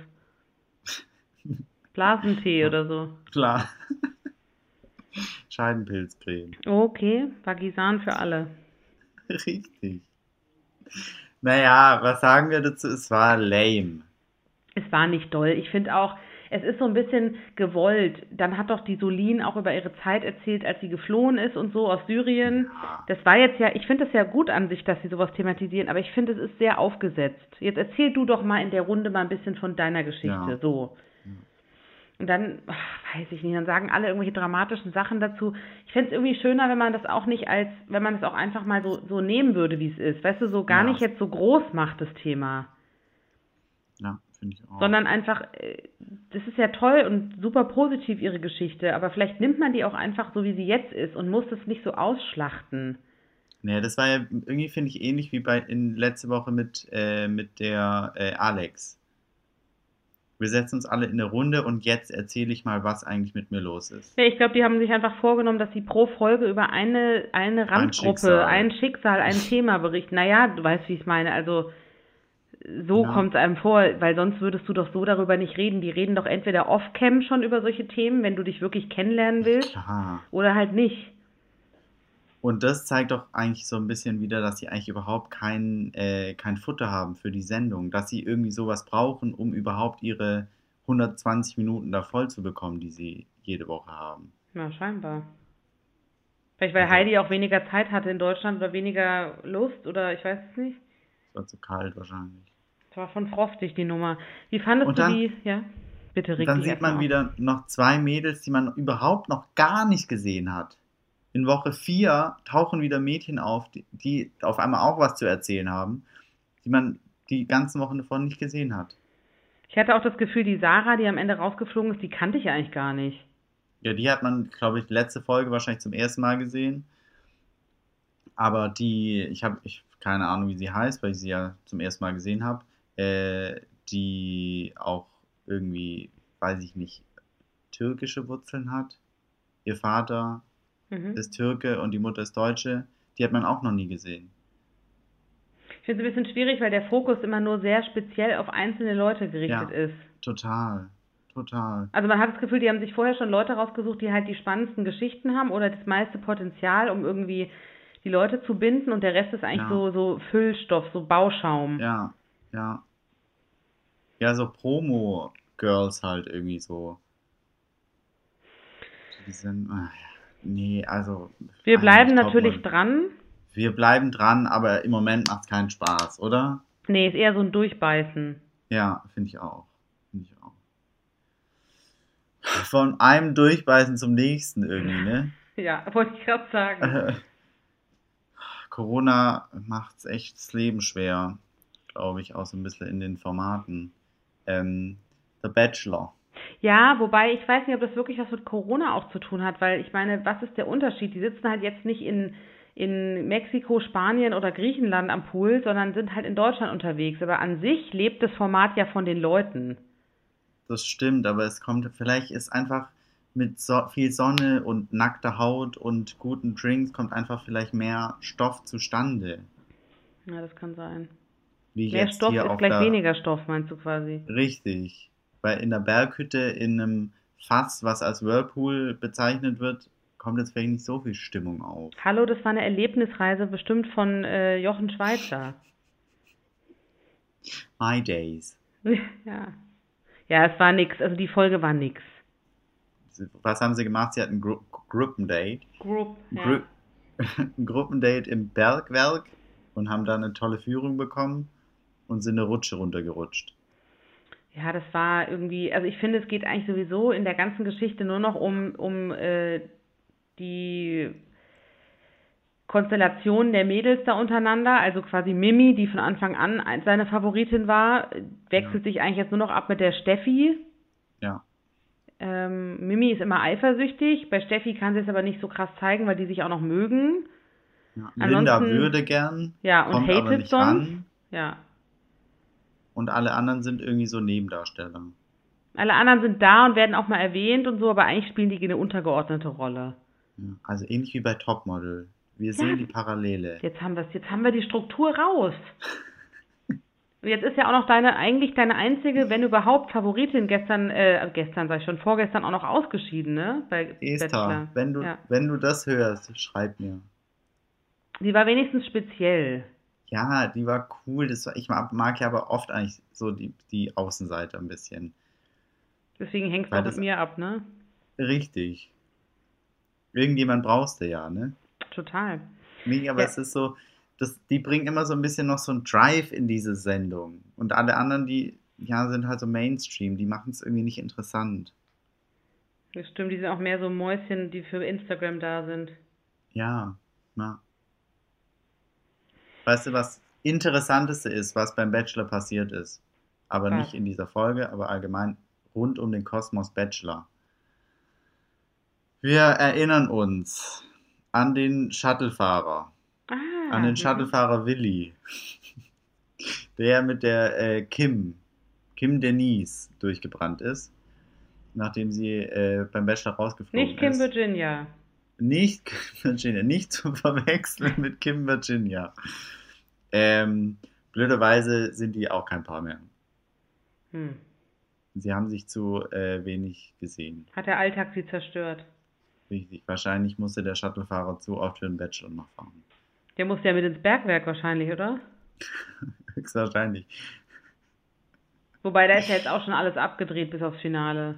[SPEAKER 3] Blasentee oder so.
[SPEAKER 2] klar. Scheidenpilzcreme.
[SPEAKER 3] Okay, Vagisan für alle.
[SPEAKER 2] Richtig. Naja, was sagen wir dazu? Es war lame.
[SPEAKER 3] Es war nicht doll. Ich finde auch, es ist so ein bisschen gewollt. Dann hat doch die Solin auch über ihre Zeit erzählt, als sie geflohen ist und so aus Syrien.
[SPEAKER 2] Ja.
[SPEAKER 3] Das war jetzt ja, ich finde das ja gut an sich, dass sie sowas thematisieren, aber ich finde, es ist sehr aufgesetzt. Jetzt erzähl du doch mal in der Runde mal ein bisschen von deiner Geschichte.
[SPEAKER 2] Ja.
[SPEAKER 3] So. Und dann, ach, weiß ich nicht, dann sagen alle irgendwelche dramatischen Sachen dazu. Ich fände es irgendwie schöner, wenn man das auch nicht als, wenn man es auch einfach mal so, so nehmen würde, wie es ist. Weißt du, so gar
[SPEAKER 2] Ja.
[SPEAKER 3] nicht jetzt so groß macht, das Thema.
[SPEAKER 2] Ja, finde ich auch.
[SPEAKER 3] Sondern einfach, äh, das ist ja toll und super positiv, ihre Geschichte, aber vielleicht nimmt man die auch einfach so, wie sie jetzt ist und muss es nicht so ausschlachten.
[SPEAKER 2] Nee, das war ja irgendwie, finde ich, ähnlich wie bei in letzte Woche mit, äh, mit der äh, Alex. Wir setzen uns alle in eine Runde und jetzt erzähle ich mal, was eigentlich mit mir los ist.
[SPEAKER 3] Ja, ich glaube, die haben sich einfach vorgenommen, dass sie pro Folge über eine, eine Randgruppe,
[SPEAKER 2] Schicksal.
[SPEAKER 3] ein Schicksal, ein Thema berichten. Naja, du weißt, wie ich es meine. Also so
[SPEAKER 2] Ja.
[SPEAKER 3] kommt es einem vor, weil sonst würdest du doch so darüber nicht reden. Die reden doch entweder off-cam schon über solche Themen, wenn du dich wirklich kennenlernen willst,
[SPEAKER 2] Klar.
[SPEAKER 3] oder halt nicht.
[SPEAKER 2] Und das zeigt doch eigentlich so ein bisschen wieder, dass sie eigentlich überhaupt kein, äh, kein Futter haben für die Sendung, dass sie irgendwie sowas brauchen, um überhaupt ihre 120 Minuten da voll zu bekommen, die sie jede Woche haben.
[SPEAKER 3] Ja, scheinbar. Vielleicht weil
[SPEAKER 2] Also-
[SPEAKER 3] Heidi auch weniger Zeit hatte in Deutschland oder weniger Lust oder ich weiß es nicht.
[SPEAKER 2] Es war zu kalt wahrscheinlich.
[SPEAKER 3] Es war von frostig die Nummer. Wie fandest
[SPEAKER 2] Und
[SPEAKER 3] du
[SPEAKER 2] dann-
[SPEAKER 3] die? Ja, bitte reg
[SPEAKER 2] Dann sieht man
[SPEAKER 3] auf.
[SPEAKER 2] wieder noch zwei Mädels, die man überhaupt noch gar nicht gesehen hat. In Woche 4 tauchen wieder Mädchen auf, die, die auf einmal auch was zu erzählen haben, die man die ganzen Wochen davon nicht gesehen hat.
[SPEAKER 3] Ich hatte auch das Gefühl, die Sarah, die am Ende rausgeflogen ist, die kannte ich eigentlich gar nicht.
[SPEAKER 2] Ja, die hat man, glaube ich, letzte Folge wahrscheinlich zum ersten Mal gesehen. Aber die, ich habe ich, keine Ahnung, wie sie heißt, weil ich sie ja zum ersten Mal gesehen habe, äh, die auch irgendwie, weiß ich nicht, türkische Wurzeln hat. Ihr Vater
[SPEAKER 3] Mhm.
[SPEAKER 2] ist Türke und die Mutter ist Deutsche. Die hat man auch noch nie gesehen.
[SPEAKER 3] Ich finde es ein bisschen schwierig, weil der Fokus immer nur sehr speziell auf einzelne Leute gerichtet
[SPEAKER 2] Ja.
[SPEAKER 3] ist.
[SPEAKER 2] Total. Total.
[SPEAKER 3] Also man hat das Gefühl, die haben sich vorher schon Leute rausgesucht, die halt die spannendsten Geschichten haben oder das meiste Potenzial, um irgendwie die Leute zu binden und der Rest ist eigentlich
[SPEAKER 2] Ja.
[SPEAKER 3] so, so Füllstoff, so Bauschaum.
[SPEAKER 2] Ja, ja. Ja, so Promo-Girls halt irgendwie so. Die sind, ach ja, nee, also.
[SPEAKER 3] Wir bleiben natürlich
[SPEAKER 2] Topmodel.
[SPEAKER 3] dran.
[SPEAKER 2] Wir bleiben dran, aber im Moment macht es keinen Spaß, oder?
[SPEAKER 3] Nee, ist eher so ein Durchbeißen.
[SPEAKER 2] Ja, finde ich auch. Finde ich auch. Von einem Durchbeißen zum nächsten irgendwie, ne?
[SPEAKER 3] Ja, wollte ich gerade sagen.
[SPEAKER 2] Corona macht echt das Leben schwer, glaube ich, auch so ein bisschen in den Formaten. Ähm, The Bachelor.
[SPEAKER 3] Ja, wobei ich weiß nicht, ob das wirklich was mit Corona auch zu tun hat, weil ich meine, was ist der Unterschied? Die sitzen halt jetzt nicht in, in Mexiko, Spanien oder Griechenland am Pool, sondern sind halt in Deutschland unterwegs. Aber an sich lebt das Format ja von den Leuten.
[SPEAKER 2] Das stimmt, aber es kommt, vielleicht ist einfach mit so, viel Sonne und nackter Haut und guten Drinks kommt einfach vielleicht mehr Stoff zustande.
[SPEAKER 3] Ja, das kann sein.
[SPEAKER 2] Wie
[SPEAKER 3] Mehr Stoff ist gleich weniger Stoff, meinst du quasi?
[SPEAKER 2] Richtig. Weil in der Berghütte in einem Fass, was als Whirlpool bezeichnet wird, kommt jetzt vielleicht nicht so viel Stimmung auf.
[SPEAKER 3] Hallo, das war eine Erlebnisreise bestimmt von äh, Jochen Schweizer.
[SPEAKER 2] My Days.
[SPEAKER 3] ja. Ja, es war nix. Also die Folge war nix.
[SPEAKER 2] Was haben sie gemacht? Sie hatten ein Gru Gruppendate.
[SPEAKER 3] Group.
[SPEAKER 2] Gru ein Gruppendate im Bergwerk und haben dann eine tolle Führung bekommen und sind eine Rutsche runtergerutscht.
[SPEAKER 3] Ja, das war irgendwie, also ich finde, es geht eigentlich sowieso in der ganzen Geschichte nur noch um, um äh, die Konstellation der Mädels da untereinander. Also quasi Mimi, die von Anfang an ein- seine Favoritin war, wechselt sich eigentlich jetzt nur noch ab mit der Steffi.
[SPEAKER 2] Ja.
[SPEAKER 3] Ähm, Mimi ist immer eifersüchtig, bei Steffi kann sie es aber nicht so krass zeigen, weil die sich auch noch mögen.
[SPEAKER 2] ja. Linda würde gern,
[SPEAKER 3] Ja, und hatet sonst.
[SPEAKER 2] ran.
[SPEAKER 3] Ja.
[SPEAKER 2] Und alle anderen sind irgendwie so Nebendarsteller.
[SPEAKER 3] Alle anderen sind da und werden auch mal erwähnt und so, aber eigentlich spielen die eine untergeordnete Rolle.
[SPEAKER 2] Ja. Also ähnlich wie bei Topmodel. Wir sehen die Parallele.
[SPEAKER 3] Jetzt haben wir jetzt haben wir die Struktur raus. Und jetzt ist ja auch noch deine, eigentlich deine einzige, wenn überhaupt, Favoritin gestern, äh, gestern sag ich schon, vorgestern auch noch ausgeschieden, ne? Bei
[SPEAKER 2] Esther,
[SPEAKER 3] Bachelor.
[SPEAKER 2] wenn du,
[SPEAKER 3] Ja.
[SPEAKER 2] wenn du das hörst, schreib mir.
[SPEAKER 3] Die war wenigstens speziell.
[SPEAKER 2] Ja, die war cool. Das war, ich mag, mag ja aber oft eigentlich so die, die Außenseite ein bisschen.
[SPEAKER 3] Deswegen hängst du mit mir ab, ne?
[SPEAKER 2] Richtig. Irgendjemand brauchst du ja, ne?
[SPEAKER 3] Total.
[SPEAKER 2] Nee, aber
[SPEAKER 3] Ja.
[SPEAKER 2] es ist so, das, die bringen immer so ein bisschen noch so einen Drive in diese Sendung. Und alle anderen, die ja, sind halt so Mainstream, die machen es irgendwie nicht interessant.
[SPEAKER 3] Das stimmt, die sind auch mehr so Mäuschen, die für Instagram da sind.
[SPEAKER 2] Ja, na. Weißt du, was Interessanteste ist, was beim Bachelor passiert ist? Aber
[SPEAKER 3] Was?
[SPEAKER 2] nicht in dieser Folge, aber allgemein rund um den Kosmos Bachelor. Wir erinnern uns an den Shuttlefahrer,
[SPEAKER 3] Ah.
[SPEAKER 2] an den
[SPEAKER 3] mhm.
[SPEAKER 2] Shuttlefahrer Willi, der mit der äh, Kim, Kim Denise durchgebrannt ist, nachdem sie äh, beim Bachelor rausgeflogen
[SPEAKER 3] Nicht Kim
[SPEAKER 2] ist.
[SPEAKER 3] Virginia.
[SPEAKER 2] Nicht Virginia, nicht zu verwechseln mit Kim Virginia. Ähm, blöderweise sind die auch kein Paar mehr.
[SPEAKER 3] Hm.
[SPEAKER 2] Sie haben sich zu äh, wenig gesehen.
[SPEAKER 3] Hat der Alltag sie zerstört.
[SPEAKER 2] Richtig. Wahrscheinlich musste der Shuttlefahrer zu oft für den Bachelor noch fahren.
[SPEAKER 3] Der muss ja mit ins Bergwerk wahrscheinlich, oder?
[SPEAKER 2] Höchstwahrscheinlich.
[SPEAKER 3] Wobei, da ist ja jetzt auch schon alles abgedreht bis aufs Finale.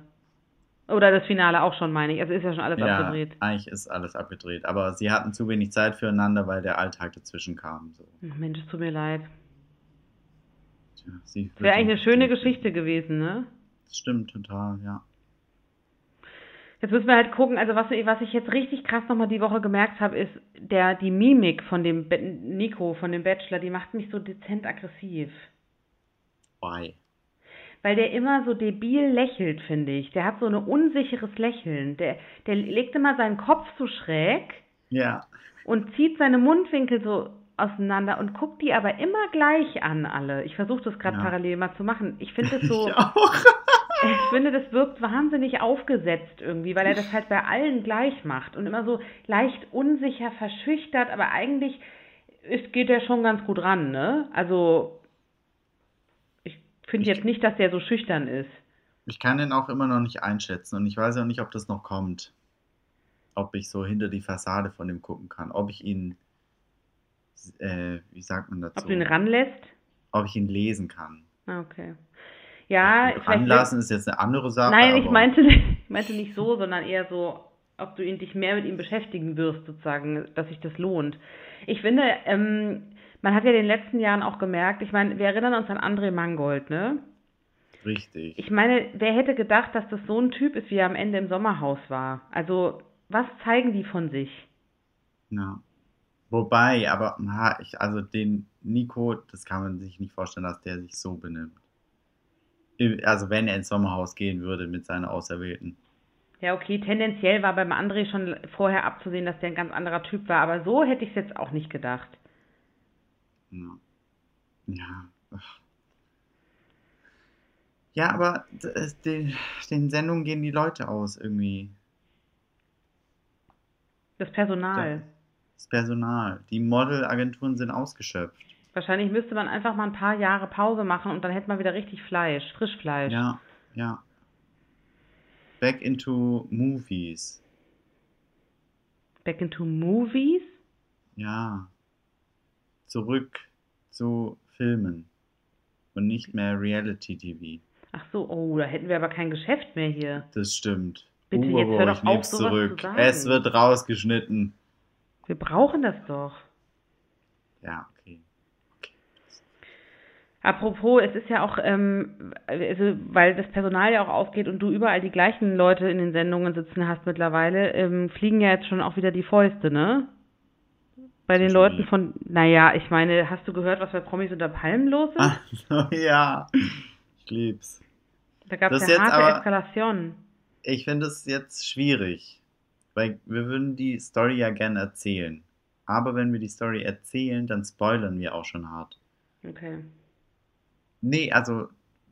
[SPEAKER 3] Oder das Finale auch schon, meine ich. Also ist ja schon alles
[SPEAKER 2] Ja,
[SPEAKER 3] abgedreht.
[SPEAKER 2] eigentlich ist alles abgedreht. Aber sie hatten zu wenig Zeit füreinander, weil der Alltag dazwischen kam. So.
[SPEAKER 3] Mensch, es tut mir leid.
[SPEAKER 2] Tja, sie
[SPEAKER 3] Wäre eigentlich eine schöne Geschichte gewesen, ne?
[SPEAKER 2] Das stimmt total, ja.
[SPEAKER 3] Jetzt müssen wir halt gucken, also was, was ich jetzt richtig krass nochmal die Woche gemerkt habe, ist, der, die Mimik von dem Be Nico, von dem Bachelor, die macht mich so dezent aggressiv.
[SPEAKER 2] Why?
[SPEAKER 3] Weil der immer so debil lächelt, finde ich. Der hat so ein unsicheres Lächeln. Der, der legt immer seinen Kopf so schräg
[SPEAKER 2] Ja.
[SPEAKER 3] und zieht seine Mundwinkel so auseinander und guckt die aber immer gleich an, alle. Ich versuche das gerade
[SPEAKER 2] Ja.
[SPEAKER 3] parallel mal zu machen. Ich finde das so.
[SPEAKER 2] Ich auch.
[SPEAKER 3] Ich finde, das wirkt wahnsinnig aufgesetzt irgendwie, weil er das halt bei allen gleich macht und immer so leicht unsicher, verschüchtert, aber eigentlich es geht ja schon ganz gut ran, ne? Also, finde jetzt nicht, dass der so schüchtern ist.
[SPEAKER 2] Ich kann den auch immer noch nicht einschätzen und ich weiß auch nicht, ob das noch kommt. Ob ich so hinter die Fassade von dem gucken kann. Ob ich ihn, äh, wie sagt man dazu?
[SPEAKER 3] Ob du ihn ranlässt?
[SPEAKER 2] Ob ich ihn lesen kann.
[SPEAKER 3] Ah, okay. Ja, vielleicht
[SPEAKER 2] Ranlassen ist jetzt eine andere Sache.
[SPEAKER 3] Nein, ich meinte, ich meinte nicht so, sondern eher so, ob du ihn dich mehr mit ihm beschäftigen wirst, sozusagen, dass sich das lohnt. Ich finde, ähm, man hat ja in den letzten Jahren auch gemerkt, ich meine, wir erinnern uns an André Mangold, ne?
[SPEAKER 2] Richtig.
[SPEAKER 3] Ich meine, wer hätte gedacht, dass das so ein Typ ist, wie er am Ende im Sommerhaus war? Also, was zeigen die von sich?
[SPEAKER 2] Ja. Wobei, aber na, ich, also den Nico, das kann man sich nicht vorstellen, dass der sich so benimmt. Im- Also wenn er ins Sommerhaus gehen würde mit seinen Auserwählten.
[SPEAKER 3] Ja, okay, tendenziell war beim André schon vorher abzusehen, dass der ein ganz anderer Typ war, aber so hätte ich es jetzt auch nicht gedacht.
[SPEAKER 2] Ja. Ja. ach. Ja, aber es- den, den Sendungen gehen die Leute aus irgendwie.
[SPEAKER 3] Das Personal.
[SPEAKER 2] Das Personal. Die Modelagenturen sind ausgeschöpft.
[SPEAKER 3] Wahrscheinlich müsste man einfach mal ein paar Jahre Pause machen und dann hätte man wieder richtig Fleisch, Frischfleisch.
[SPEAKER 2] Ja, ja. Back into movies.
[SPEAKER 3] Back into Movies?
[SPEAKER 2] Ja. Zurück zu Filmen. Und nicht mehr Reality TV.
[SPEAKER 3] Ach so, oh, da hätten wir aber kein Geschäft mehr hier.
[SPEAKER 2] Das stimmt.
[SPEAKER 3] Bitte,
[SPEAKER 2] Uwe,
[SPEAKER 3] jetzt hör doch
[SPEAKER 2] ich
[SPEAKER 3] auf, sowas zu
[SPEAKER 2] zurück.
[SPEAKER 3] sagen.
[SPEAKER 2] Es wird rausgeschnitten.
[SPEAKER 3] Wir brauchen das doch.
[SPEAKER 2] Ja, okay.
[SPEAKER 3] Apropos, es ist ja auch, ähm, also, weil das Personal ja auch ausgeht und du überall die gleichen Leute in den Sendungen sitzen hast mittlerweile, ähm, fliegen ja jetzt schon auch wieder die Fäuste, ne? Bei den Leuten von, naja, ich meine, hast du gehört, was bei Promis unter Palmen los ist?
[SPEAKER 2] Ach ja. Ich lieb's.
[SPEAKER 3] da gab es ja harte
[SPEAKER 2] aber-
[SPEAKER 3] Eskalation.
[SPEAKER 2] Ich finde es jetzt schwierig. Weil wir würden die Story ja gerne erzählen. Aber wenn wir die Story erzählen, dann spoilern wir auch schon hart.
[SPEAKER 3] Okay.
[SPEAKER 2] Nee, also,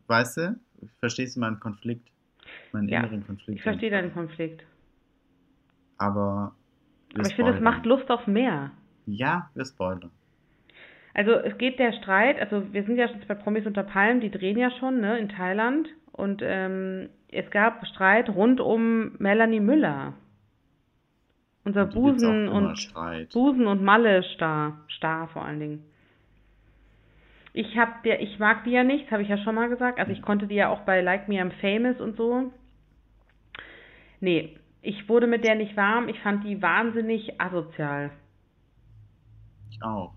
[SPEAKER 2] weißt du, verstehst du meinen Konflikt? Meinen
[SPEAKER 3] Ja,
[SPEAKER 2] inneren Konflikt?
[SPEAKER 3] Ich verstehe deinen Konflikt.
[SPEAKER 2] Aber.
[SPEAKER 3] Aber ich finde, es macht Lust auf mehr.
[SPEAKER 2] Ja, wir spoilern.
[SPEAKER 3] Also es geht der Streit, also wir sind ja schon bei Promis unter Palmen, die drehen ja schon, ne, in Thailand. Und ähm, es gab Streit rund um Melanie Müller. Unser
[SPEAKER 2] Und
[SPEAKER 3] Busen und
[SPEAKER 2] Streit.
[SPEAKER 3] Busen und Malle Star, Star vor allen Dingen. Ich hab der, ich mag die ja nicht, habe ich ja schon mal gesagt. Also ich konnte die ja auch bei Like Me I'm Famous und so. Nee, ich wurde mit der nicht warm. Ich fand die wahnsinnig asozial.
[SPEAKER 2] Ich auch.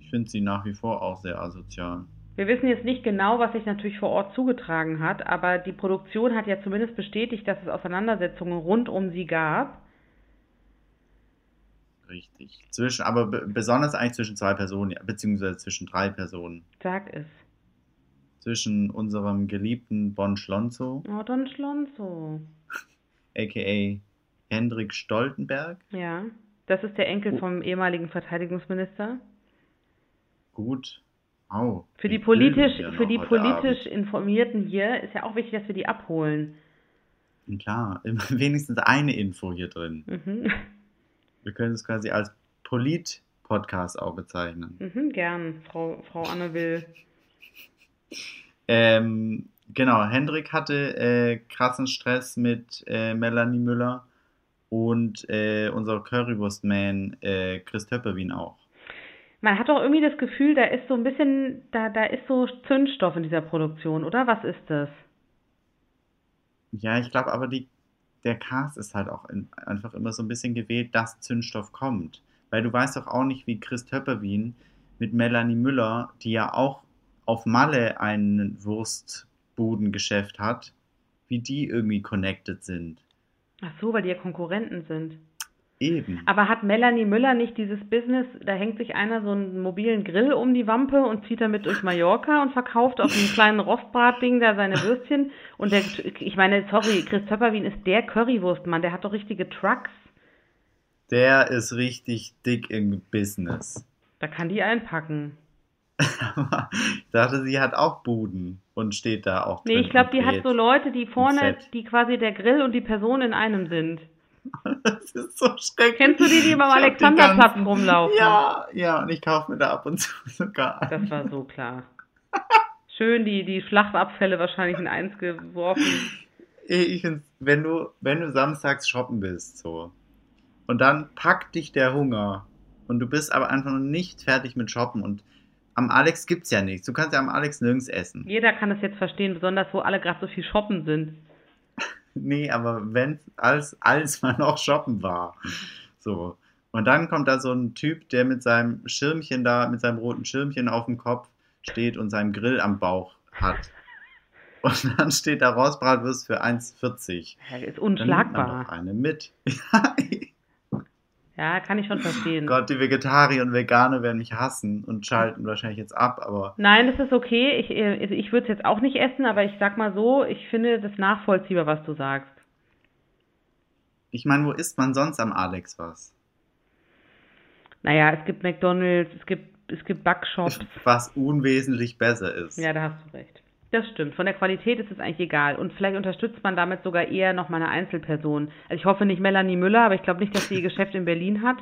[SPEAKER 2] Ich finde sie nach wie vor auch sehr asozial.
[SPEAKER 3] Wir wissen jetzt nicht genau, was sich natürlich vor Ort zugetragen hat, aber die Produktion hat ja zumindest bestätigt, dass es Auseinandersetzungen rund um sie gab.
[SPEAKER 2] Richtig. Zwischen, aber be- besonders eigentlich zwischen zwei Personen, beziehungsweise zwischen drei Personen.
[SPEAKER 3] Sag es.
[SPEAKER 2] Zwischen unserem geliebten Bon Schlonzo,
[SPEAKER 3] Oh, Don Schlonzo.
[SPEAKER 2] a.k.a. Hendrik Stoltenberg.
[SPEAKER 3] Ja, das ist der Enkel
[SPEAKER 2] Oh.
[SPEAKER 3] vom ehemaligen Verteidigungsminister.
[SPEAKER 2] Gut. Au.
[SPEAKER 3] Für die politisch,
[SPEAKER 2] wir
[SPEAKER 3] für die politisch Informierten hier ist ja auch wichtig, dass wir die abholen.
[SPEAKER 2] Klar, wenigstens eine Info hier drin.
[SPEAKER 3] Mhm.
[SPEAKER 2] Wir können es quasi als Polit-Podcast auch bezeichnen.
[SPEAKER 3] Mhm, gern, Frau, Frau Anne Will.
[SPEAKER 2] Ähm, genau, Hendrik hatte äh, krassen Stress mit äh, Melanie Müller und äh, unser Currywurst-Man äh, Chris Töpperwien auch.
[SPEAKER 3] Man hat doch irgendwie das Gefühl, da ist so ein bisschen, da, da ist so Zündstoff in dieser Produktion, oder? Was ist das?
[SPEAKER 2] Ja, ich glaube aber, die, der Cast ist halt auch in, einfach immer so ein bisschen gewählt, dass Zündstoff kommt. Weil du weißt doch auch nicht, wie Chris Töpperwien mit Melanie Müller, die ja auch auf Malle ein Wurstbudengeschäft hat, wie die irgendwie connected sind.
[SPEAKER 3] Ach so, weil die ja Konkurrenten sind.
[SPEAKER 2] Eben.
[SPEAKER 3] Aber hat Melanie Müller nicht dieses Business, da hängt sich einer so einen mobilen Grill um die Wampe und zieht damit durch Mallorca und verkauft auf einem kleinen Rostbratding da seine Würstchen. Und der, ich meine, sorry, Chris Töpperwien ist der Currywurstmann, der hat doch richtige Trucks.
[SPEAKER 2] Der ist richtig dick im Business.
[SPEAKER 3] Da kann die einpacken.
[SPEAKER 2] Aber ich dachte, sie hat auch Buden und steht da auch
[SPEAKER 3] Nee,
[SPEAKER 2] drin
[SPEAKER 3] ich glaube, die hat so Leute, die vorne, die quasi der Grill und die Person in einem sind.
[SPEAKER 2] Das ist so schrecklich.
[SPEAKER 3] Kennst du die, die beim
[SPEAKER 2] hab die
[SPEAKER 3] Alexanderplatz rumlaufen?
[SPEAKER 2] Ja, ja, und ich kaufe mir da ab und zu sogar ein.
[SPEAKER 3] Das war so klar. Schön die, die Schlachtabfälle wahrscheinlich in eins geworfen.
[SPEAKER 2] Ich find's, wenn du, wenn du samstags shoppen bist, so, und dann packt dich der Hunger und du bist aber einfach noch nicht fertig mit shoppen und am Alex gibt's ja nichts. Du kannst ja am Alex nirgends essen.
[SPEAKER 3] Jeder kann das jetzt verstehen, besonders wo alle gerade so viel shoppen sind.
[SPEAKER 2] Nee, aber wenn als, als man noch shoppen war. So. Und dann kommt da so ein Typ, der mit seinem Schirmchen da, mit seinem roten Schirmchen auf dem Kopf steht und seinen Grill am Bauch hat. Und dann steht da Rostbratwurst für 1,40.
[SPEAKER 3] Ja, ist
[SPEAKER 2] Dann nimmt man doch
[SPEAKER 3] unschlagbar.
[SPEAKER 2] eine mit.
[SPEAKER 3] Ja, kann ich schon verstehen.
[SPEAKER 2] Gott, die Vegetarier und Veganer werden mich hassen und schalten wahrscheinlich jetzt ab, aber
[SPEAKER 3] Nein, das ist okay. Ich, äh, also ich würde es jetzt auch nicht essen, aber ich sag mal so, ich finde das nachvollziehbar, was du sagst.
[SPEAKER 2] ich meine, wo isst man sonst am Alex was?
[SPEAKER 3] Naja, es gibt McDonalds, es gibt, es gibt Backshops.
[SPEAKER 2] Was unwesentlich besser ist.
[SPEAKER 3] Ja, da hast du recht. Das stimmt. Von der Qualität ist es eigentlich egal. Und vielleicht unterstützt man damit sogar eher noch mal eine Einzelperson. Also ich hoffe nicht Melanie Müller, aber ich glaube nicht, dass sie ihr Geschäft in Berlin hat.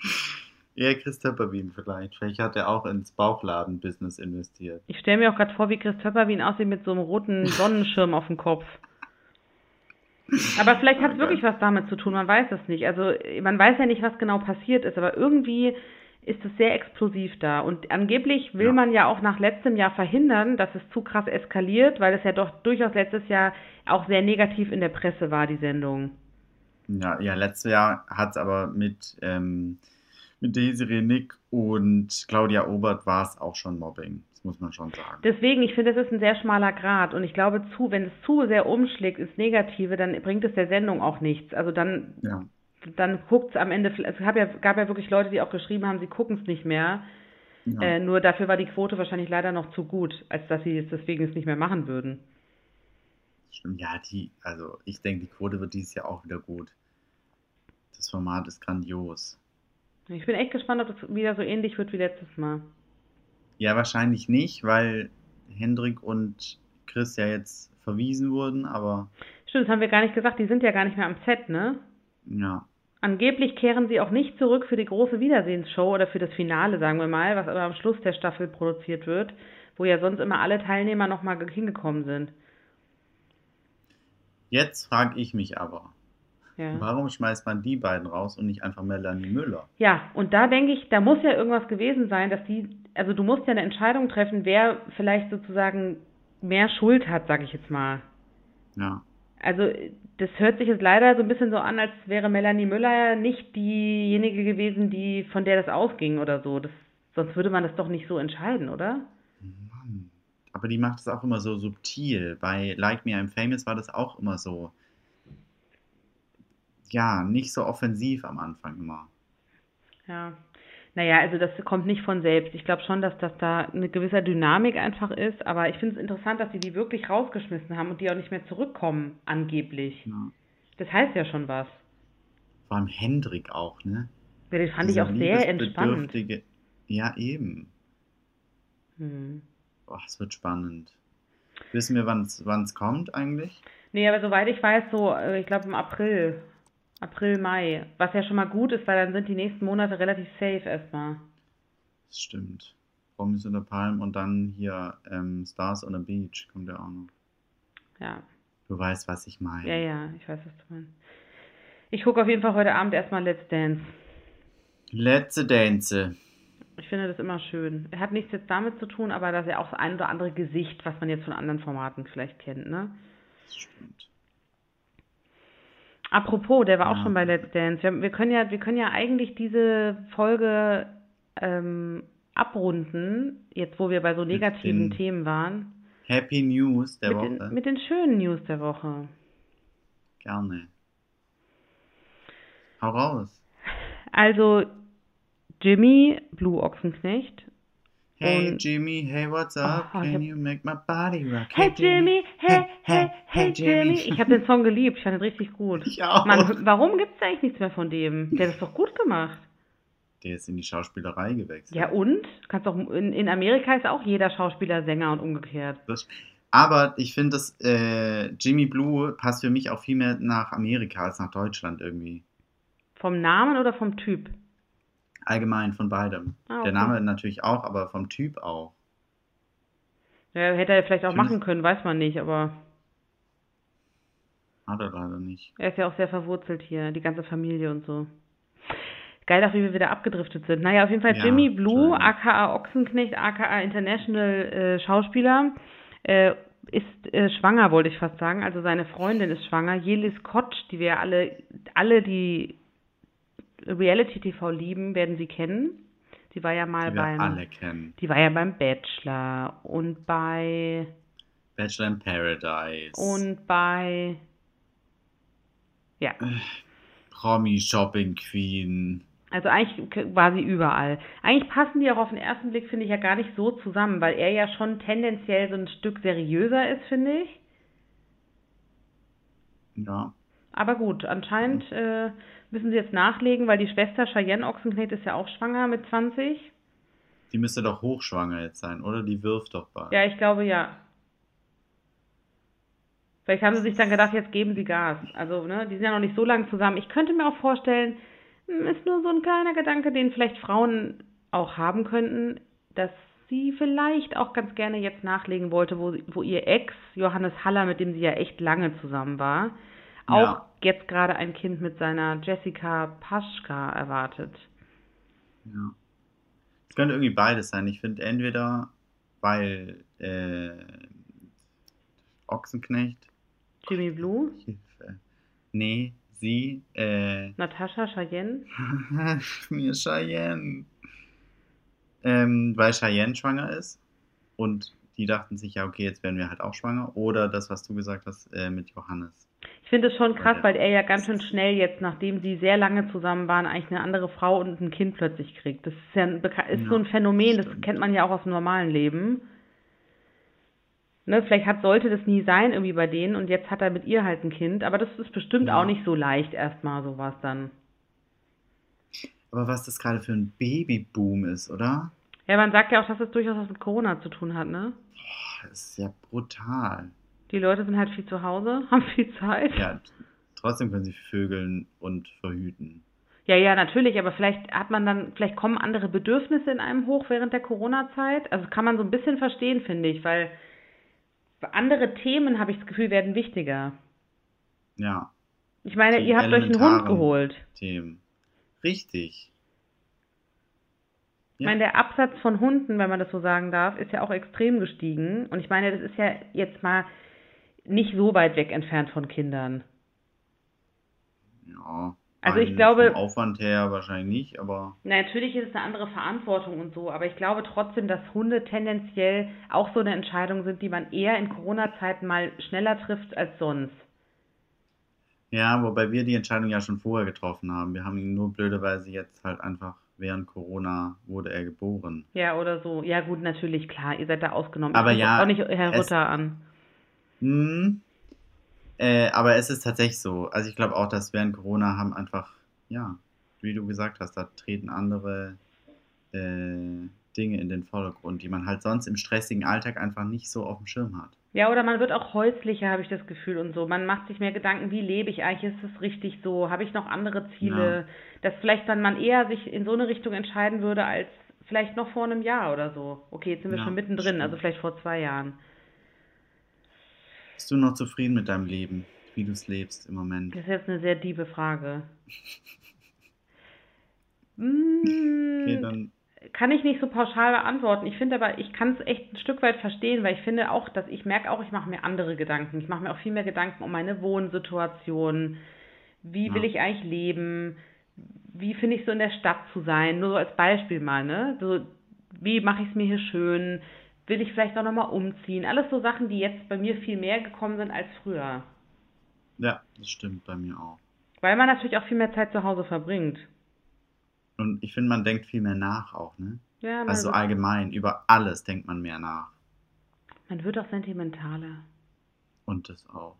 [SPEAKER 2] Eher Chris Töpperwien vielleicht. Vielleicht hat er auch ins Bauchladen-Business investiert.
[SPEAKER 3] Ich stelle mir auch gerade vor, wie Chris Töpperwien aussieht mit so einem roten Sonnenschirm auf dem Kopf. Aber vielleicht hat es wirklich was damit zu tun, man weiß es nicht. Also man weiß ja nicht, was genau passiert ist, aber irgendwie ist es sehr explosiv da. Und angeblich will
[SPEAKER 2] Ja.
[SPEAKER 3] man ja auch nach letztem Jahr verhindern, dass es zu krass eskaliert, weil es ja doch durchaus letztes Jahr auch sehr negativ in der Presse war, die Sendung.
[SPEAKER 2] Ja, ja letztes Jahr hat es aber mit, ähm, mit Desiree Nick und Claudia Obert war es auch schon Mobbing. Das muss man schon sagen.
[SPEAKER 3] Deswegen, ich finde, es ist ein sehr schmaler Grad und ich glaube, zu, wenn es zu sehr umschlägt ins Negative, dann bringt es der Sendung auch nichts. Also dann
[SPEAKER 2] Ja.
[SPEAKER 3] Dann guckt es am Ende, es gab ja, gab ja wirklich Leute, die auch geschrieben haben, sie gucken es nicht mehr.
[SPEAKER 2] ja.
[SPEAKER 3] Äh, nur dafür war die Quote wahrscheinlich leider noch zu gut, als dass sie es deswegen es nicht mehr machen würden.
[SPEAKER 2] Stimmt, ja, die, also ich denke, die Quote wird dieses Jahr auch wieder gut. Das Format ist grandios.
[SPEAKER 3] Ich bin echt gespannt, ob es wieder so ähnlich wird wie letztes Mal.
[SPEAKER 2] Ja, wahrscheinlich nicht, weil Hendrik und Chris ja jetzt verwiesen wurden, aber
[SPEAKER 3] Stimmt, das haben wir gar nicht gesagt, die sind ja gar nicht mehr am Set, ne?
[SPEAKER 2] Ja.
[SPEAKER 3] Angeblich kehren sie auch nicht zurück für die große Wiedersehensshow oder für das Finale, sagen wir mal, was aber am Schluss der Staffel produziert wird, wo ja sonst immer alle Teilnehmer nochmal hingekommen sind.
[SPEAKER 2] Jetzt frage ich mich aber,
[SPEAKER 3] Ja.
[SPEAKER 2] warum schmeißt man die beiden raus und nicht einfach Melanie Müller?
[SPEAKER 3] Ja, und da denke ich, da muss ja irgendwas gewesen sein, dass die, also du musst ja eine Entscheidung treffen, wer vielleicht sozusagen mehr Schuld hat, sag ich jetzt mal.
[SPEAKER 2] Ja.
[SPEAKER 3] Also das hört sich jetzt leider so ein bisschen so an, als wäre Melanie Müller nicht diejenige gewesen, die von der das ausging oder so. Das, sonst würde man das doch nicht so entscheiden, oder?
[SPEAKER 2] Mann. Aber die macht es auch immer so subtil. Bei Like Me I'm Famous war das auch immer so. Ja, nicht so offensiv am Anfang immer.
[SPEAKER 3] Ja. Naja, also das kommt nicht von selbst. Ich glaube schon, dass das da eine gewisse Dynamik einfach ist, aber ich finde es interessant, dass sie die wirklich rausgeschmissen haben und die auch nicht mehr zurückkommen, angeblich.
[SPEAKER 2] Ja.
[SPEAKER 3] Das heißt ja schon was.
[SPEAKER 2] Vor allem Hendrik auch, ne?
[SPEAKER 3] Ja, das fand ich
[SPEAKER 2] Dieser
[SPEAKER 3] auch sehr entspannt.
[SPEAKER 2] Ja, eben.
[SPEAKER 3] Hm.
[SPEAKER 2] Boah, es wird spannend. Wissen wir, wann es kommt eigentlich?
[SPEAKER 3] Nee, aber soweit ich weiß, so, äh, ich glaube im April. April, Mai. Was ja schon mal gut ist, weil dann sind die nächsten Monate relativ safe erstmal.
[SPEAKER 2] Das stimmt. Promis unter Palm und dann hier ähm, Stars on the Beach kommt ja auch noch.
[SPEAKER 3] Ja.
[SPEAKER 2] Du weißt, was ich meine.
[SPEAKER 3] Ja, ja, ich weiß, was du meinst. Ich gucke auf jeden Fall heute Abend erstmal Let's Dance.
[SPEAKER 2] Letzte Dance.
[SPEAKER 3] Ich finde das immer schön. Hat nichts jetzt damit zu tun, aber das ist ja auch das ein oder andere Gesicht, was man jetzt von anderen Formaten vielleicht kennt, ne?
[SPEAKER 2] Das stimmt.
[SPEAKER 3] Apropos, der war auch
[SPEAKER 2] Ja.
[SPEAKER 3] schon bei Let's Dance. Wir, wir können ja, wir können ja eigentlich diese Folge ähm, abrunden, jetzt wo wir bei so negativen Themen waren,
[SPEAKER 2] Happy News der
[SPEAKER 3] mit
[SPEAKER 2] Woche.
[SPEAKER 3] den, mit den schönen News der Woche.
[SPEAKER 2] Gerne. Hau raus.
[SPEAKER 3] Also Jimmy, Blue Ochsenknecht.
[SPEAKER 2] Hey Jimmy, hey what's up?
[SPEAKER 3] Oh,
[SPEAKER 2] Can you make my body rock?
[SPEAKER 3] Hey Jimmy, hey, hey, hey Jimmy. Ich habe den Song geliebt, ich fand ihn richtig gut.
[SPEAKER 2] Ich auch.
[SPEAKER 3] Mann, warum gibt's eigentlich nichts mehr von dem? Der hat das doch gut gemacht.
[SPEAKER 2] Der ist in die Schauspielerei gewechselt.
[SPEAKER 3] Ja und? Kannst doch in, in Amerika ist auch jeder Schauspieler Sänger und umgekehrt.
[SPEAKER 2] Das, Aber ich finde, dass äh, Jimmy Blue passt für mich auch viel mehr nach Amerika als nach Deutschland irgendwie.
[SPEAKER 3] Vom Namen oder vom Typ?
[SPEAKER 2] Allgemein von beidem.
[SPEAKER 3] Ah, okay.
[SPEAKER 2] Der Name natürlich auch, aber vom Typ auch.
[SPEAKER 3] Ja, hätte er vielleicht auch
[SPEAKER 2] Finde
[SPEAKER 3] machen können, weiß man nicht, aber
[SPEAKER 2] Hat er leider nicht.
[SPEAKER 3] er ist ja auch sehr verwurzelt hier, die ganze Familie und so. Geil auch, wie wir wieder abgedriftet sind. Naja, auf jeden Fall
[SPEAKER 2] Ja,
[SPEAKER 3] Jimmy Blue, aka Ochsenknecht, aka International äh, Schauspieler, äh, ist äh, schwanger, wollte ich fast sagen. Also seine Freundin ist schwanger. Jelis Kotsch, die wir alle, alle, die Reality-TV lieben, werden sie kennen. Die war ja mal
[SPEAKER 2] Die
[SPEAKER 3] beim,
[SPEAKER 2] alle kennen.
[SPEAKER 3] die war ja beim Bachelor und bei
[SPEAKER 2] Bachelor in Paradise.
[SPEAKER 3] und bei ja,
[SPEAKER 2] Promi Shopping Queen.
[SPEAKER 3] also eigentlich war sie überall. Eigentlich passen die auch auf den ersten Blick, finde ich, ja gar nicht so zusammen, weil er ja schon tendenziell so ein Stück seriöser ist, finde ich.
[SPEAKER 2] Ja.
[SPEAKER 3] Aber gut, anscheinend äh, müssen sie jetzt nachlegen, weil die Schwester Cheyenne Ochsenknecht ist ja auch schwanger mit 20.
[SPEAKER 2] Die müsste doch hochschwanger jetzt sein, oder? Die wirft doch bald.
[SPEAKER 3] Ja, ich glaube ja. Vielleicht haben sie sich dann gedacht, jetzt geben sie Gas. Also, ne, die sind ja noch nicht so lange zusammen. Ich könnte mir auch vorstellen, hm, ist nur so ein kleiner Gedanke, den vielleicht Frauen auch haben könnten, dass sie vielleicht auch ganz gerne jetzt nachlegen wollte, wo, wo ihr Ex, Johannes Haller, mit dem sie ja echt lange zusammen war, auch
[SPEAKER 2] Ja.
[SPEAKER 3] jetzt gerade ein Kind mit seiner Jessica Paschka erwartet.
[SPEAKER 2] Ja. Es könnte irgendwie beides sein. Ich finde entweder, weil äh, Ochsenknecht,
[SPEAKER 3] Jimmy Blue,
[SPEAKER 2] Hilfe. Nee, sie, äh,
[SPEAKER 3] Natascha Cheyenne.
[SPEAKER 2] mir Cheyenne. Ähm, weil Cheyenne schwanger ist und die dachten sich, ja, okay, jetzt werden wir halt auch schwanger. Oder das, was du gesagt hast, äh, mit Johannes.
[SPEAKER 3] Ich finde es schon krass, weil er ja ganz schön schnell jetzt, nachdem sie sehr lange zusammen waren, eigentlich eine andere Frau und ein Kind plötzlich kriegt. Das ist ja ein, ist so
[SPEAKER 2] Ja,
[SPEAKER 3] ein Phänomen, das kennt man ja auch aus dem normalen Leben. Ne, vielleicht hat, sollte das nie sein irgendwie bei denen und jetzt hat er mit ihr halt ein Kind, aber das ist bestimmt
[SPEAKER 2] Ja.
[SPEAKER 3] auch nicht so leicht erstmal sowas dann.
[SPEAKER 2] Aber was das gerade für ein Babyboom ist, oder?
[SPEAKER 3] Ja, man sagt ja auch, dass es durchaus was mit Corona zu tun hat, ne?
[SPEAKER 2] Boah, das ist ja brutal.
[SPEAKER 3] Die Leute sind halt viel zu Hause, haben viel Zeit.
[SPEAKER 2] Ja, trotzdem können sie vögeln und verhüten.
[SPEAKER 3] Ja, ja, natürlich, aber vielleicht hat man dann, vielleicht kommen andere Bedürfnisse in einem hoch während der Corona-Zeit. Also das kann man so ein bisschen verstehen, finde ich, weil andere Themen, habe ich das Gefühl, werden wichtiger.
[SPEAKER 2] Ja,
[SPEAKER 3] Ich meine, ihr habt euch einen Hund geholt.
[SPEAKER 2] Themen. Richtig.
[SPEAKER 3] Ich
[SPEAKER 2] Ja.
[SPEAKER 3] meine, der Absatz von Hunden, wenn man das so sagen darf, ist ja auch extrem gestiegen. Und ich meine, das ist ja jetzt mal nicht so weit weg entfernt von Kindern.
[SPEAKER 2] Ja.
[SPEAKER 3] Also ich glaube-
[SPEAKER 2] Vom Aufwand her wahrscheinlich nicht, aber
[SPEAKER 3] Na, natürlich ist es eine andere Verantwortung und so, aber ich glaube trotzdem, dass Hunde tendenziell auch so eine Entscheidung sind, die man eher in Corona-Zeiten mal schneller trifft als sonst.
[SPEAKER 2] ja, wobei wir die Entscheidung ja schon vorher getroffen haben. Wir haben ihn nur blöderweise jetzt halt einfach während Corona wurde er geboren.
[SPEAKER 3] Ja, oder so. Ja, gut, natürlich, klar, ihr seid da ausgenommen.
[SPEAKER 2] Aber
[SPEAKER 3] ich
[SPEAKER 2] ja,
[SPEAKER 3] auch nicht Herr Rutter an.
[SPEAKER 2] Hm. Äh, aber es ist tatsächlich so. Also ich glaube auch, dass während Corona haben einfach, ja, wie du gesagt hast, da treten andere äh, Dinge in den Vordergrund, die man halt sonst im stressigen Alltag einfach nicht so auf dem Schirm hat.
[SPEAKER 3] Ja, oder man wird auch häuslicher, habe ich das Gefühl und so. Man macht sich mehr Gedanken, wie lebe ich eigentlich? Ist es richtig so? Habe ich noch andere Ziele? Dass vielleicht dann man eher sich in so eine Richtung entscheiden würde, als vielleicht noch vor einem Jahr oder so. Okay, jetzt sind wir
[SPEAKER 2] Ja,
[SPEAKER 3] schon mittendrin,
[SPEAKER 2] stimmt.
[SPEAKER 3] also vielleicht vor zwei Jahren.
[SPEAKER 2] Bist du noch zufrieden mit deinem Leben, wie du es lebst im Moment?
[SPEAKER 3] Das ist jetzt eine sehr diebe Frage. Mm,
[SPEAKER 2] Okay, dann
[SPEAKER 3] Kann ich nicht so pauschal beantworten. Ich finde aber, ich kann es echt ein Stück weit verstehen, weil ich finde auch, dass ich merke auch, ich mache mir andere Gedanken. Ich mache mir auch viel mehr Gedanken um meine Wohnsituation. Wie will
[SPEAKER 2] Ja.
[SPEAKER 3] ich eigentlich leben? Wie finde ich so in der Stadt zu sein? Nur so als Beispiel mal, ne? So, wie mache ich es mir hier schön? Will ich vielleicht auch nochmal umziehen? Alles so Sachen, die jetzt bei mir viel mehr gekommen sind als früher.
[SPEAKER 2] ja, das stimmt bei mir auch.
[SPEAKER 3] Weil man natürlich auch viel mehr Zeit zu Hause verbringt.
[SPEAKER 2] Und ich finde, man denkt viel mehr nach auch, ne?
[SPEAKER 3] Ja, man,
[SPEAKER 2] Also allgemein, über alles denkt man mehr nach.
[SPEAKER 3] man wird auch sentimentaler.
[SPEAKER 2] Und das auch.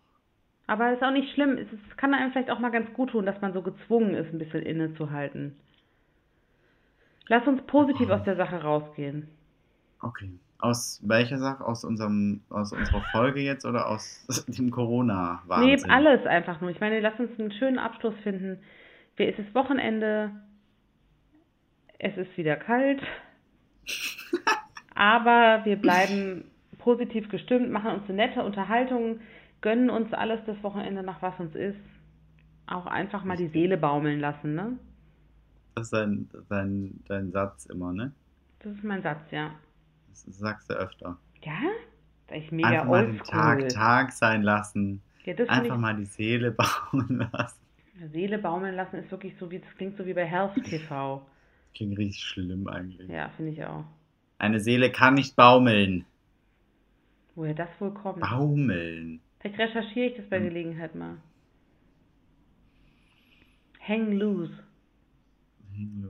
[SPEAKER 3] Aber ist auch nicht schlimm. Es ist, kann einem vielleicht auch mal ganz gut tun, dass man so gezwungen ist, ein bisschen innezuhalten. Lass uns positiv aus der Sache rausgehen.
[SPEAKER 2] Okay. Aus welcher Sache? Aus, unserem, aus unserer Folge jetzt oder aus dem
[SPEAKER 3] Nee,
[SPEAKER 2] Corona-Wahnsinn?
[SPEAKER 3] alles einfach nur. Ich meine, lass uns einen schönen Abschluss finden. Wir- Es ist Wochenende. Es ist wieder kalt. Aber wir bleiben positiv gestimmt, machen uns eine nette Unterhaltung, gönnen uns alles das Wochenende nach was uns ist. Auch einfach mal die Seele baumeln lassen, ne?
[SPEAKER 2] Das ist dein, dein, dein Satz immer, ne?
[SPEAKER 3] Das ist mein Satz, ja.
[SPEAKER 2] Das sagst du öfter.
[SPEAKER 3] Ja? Da ich mega
[SPEAKER 2] Einfach mal den. Tag Tag sein lassen.
[SPEAKER 3] Ja, das
[SPEAKER 2] Einfach mal die Seele bauen lassen.
[SPEAKER 3] Seele baumeln lassen ist wirklich so wie, das klingt so wie bei Health TV.
[SPEAKER 2] Klingt richtig schlimm eigentlich.
[SPEAKER 3] Ja, finde ich auch.
[SPEAKER 2] Eine Seele kann nicht baumeln.
[SPEAKER 3] Woher das wohl kommt?
[SPEAKER 2] Baumeln.
[SPEAKER 3] Vielleicht recherchiere ich das bei
[SPEAKER 2] Hm.
[SPEAKER 3] Gelegenheit mal. Hang loose.
[SPEAKER 2] Ja.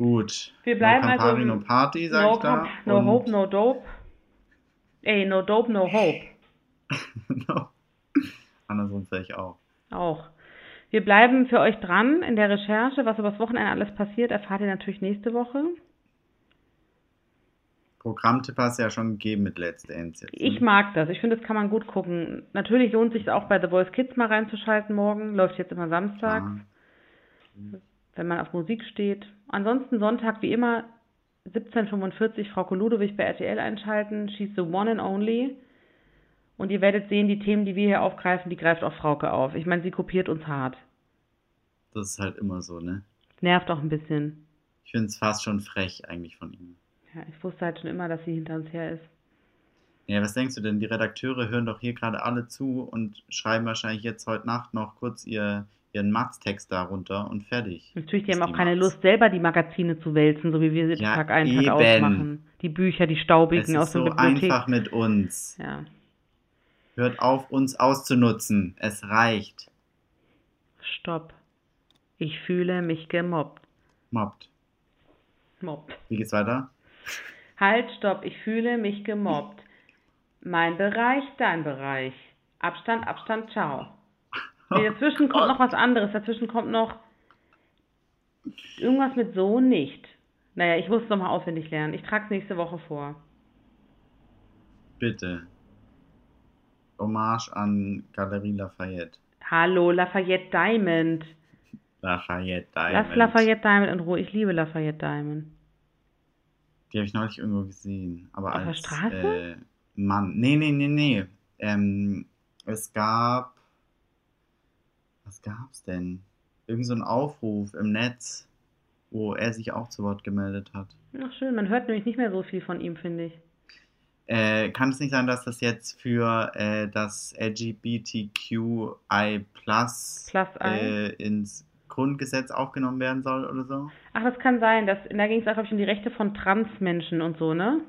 [SPEAKER 2] Gut.
[SPEAKER 3] Wir bleiben
[SPEAKER 2] no
[SPEAKER 3] also
[SPEAKER 2] Campari,
[SPEAKER 3] im-
[SPEAKER 2] no Party, sag
[SPEAKER 3] No,
[SPEAKER 2] ich da.
[SPEAKER 3] no
[SPEAKER 2] Und-
[SPEAKER 3] hope, no dope. Ey, no dope, no hope.
[SPEAKER 2] no. Andersrum vielleicht auch.
[SPEAKER 3] Auch. Wir bleiben für euch dran in der Recherche. Was übers Wochenende alles passiert, erfahrt ihr natürlich nächste Woche.
[SPEAKER 2] Programmtipp hast du ja schon gegeben mit Let's Dance jetzt. ne?
[SPEAKER 3] Ich mag das. Ich finde, das kann man gut gucken. Natürlich lohnt sich auch bei The Voice Kids mal reinzuschalten morgen. Läuft jetzt immer samstags,
[SPEAKER 2] Ja.
[SPEAKER 3] Wenn man auf Musik steht. Ansonsten Sonntag wie immer 17.45 Frau Ludowig bei RTL einschalten. She's the one and only. Und ihr werdet sehen, die Themen, die wir hier aufgreifen, die greift auch Frauke auf. Ich meine, sie kopiert uns hart.
[SPEAKER 2] Das ist halt immer so, ne?
[SPEAKER 3] Nervt auch ein bisschen.
[SPEAKER 2] Ich finde es fast schon frech eigentlich von ihm.
[SPEAKER 3] Ja, ich wusste halt schon immer, dass sie hinter uns her ist.
[SPEAKER 2] Ja, was denkst du denn? Die Redakteure hören doch hier gerade alle zu und schreiben wahrscheinlich jetzt heute Nacht noch kurz ihr, ihren Matz-Text darunter und fertig.
[SPEAKER 3] Natürlich, die haben auch keine
[SPEAKER 2] Matz.
[SPEAKER 3] Lust, selber die Magazine zu wälzen, so wie wir sie
[SPEAKER 2] Ja,
[SPEAKER 3] Tag ein, Tag
[SPEAKER 2] eben.
[SPEAKER 3] ausmachen. Die Bücher, die
[SPEAKER 2] Es
[SPEAKER 3] staubigen aus
[SPEAKER 2] ist
[SPEAKER 3] der
[SPEAKER 2] so
[SPEAKER 3] Bibliothek.
[SPEAKER 2] einfach mit uns.
[SPEAKER 3] Ja,
[SPEAKER 2] Hört auf, uns auszunutzen. Es reicht.
[SPEAKER 3] stopp. Ich fühle mich gemobbt.
[SPEAKER 2] Mobbt.
[SPEAKER 3] Mobbt.
[SPEAKER 2] Wie geht's weiter?
[SPEAKER 3] Halt, stopp. Ich fühle mich gemobbt. Mein Bereich, dein Bereich. Abstand, Abstand, ciao. Nee, dazwischen kommt noch was anderes. Dazwischen kommt noch irgendwas mit so nicht. Naja, ich muss es nochmal auswendig lernen. Ich trage es nächste Woche vor.
[SPEAKER 2] Bitte. Hommage an Galerie Lafayette.
[SPEAKER 3] Hallo, Lafayette Diamond.
[SPEAKER 2] Lafayette Diamond.
[SPEAKER 3] Lass Lafayette Diamond in Ruhe. Ich liebe Lafayette Diamond.
[SPEAKER 2] Die habe ich neulich irgendwo gesehen. Aber
[SPEAKER 3] Auf der
[SPEAKER 2] als
[SPEAKER 3] Straße?
[SPEAKER 2] Äh, Mann. Nee, nee, nee, nee. Ähm, es gab. Was gab's denn? Irgend so ein Aufruf im Netz, wo er sich auch zu Wort gemeldet hat.
[SPEAKER 3] Ach schön, man hört nämlich nicht mehr so viel von ihm, finde ich.
[SPEAKER 2] Äh, kann es nicht sein, dass das jetzt für äh, das LGBTQI
[SPEAKER 3] Plus
[SPEAKER 2] äh, ins Grundgesetz aufgenommen werden soll oder so?
[SPEAKER 3] Ach, das kann sein. Das, da ging es auch, ich, um die Rechte von Transmenschen und so, ne?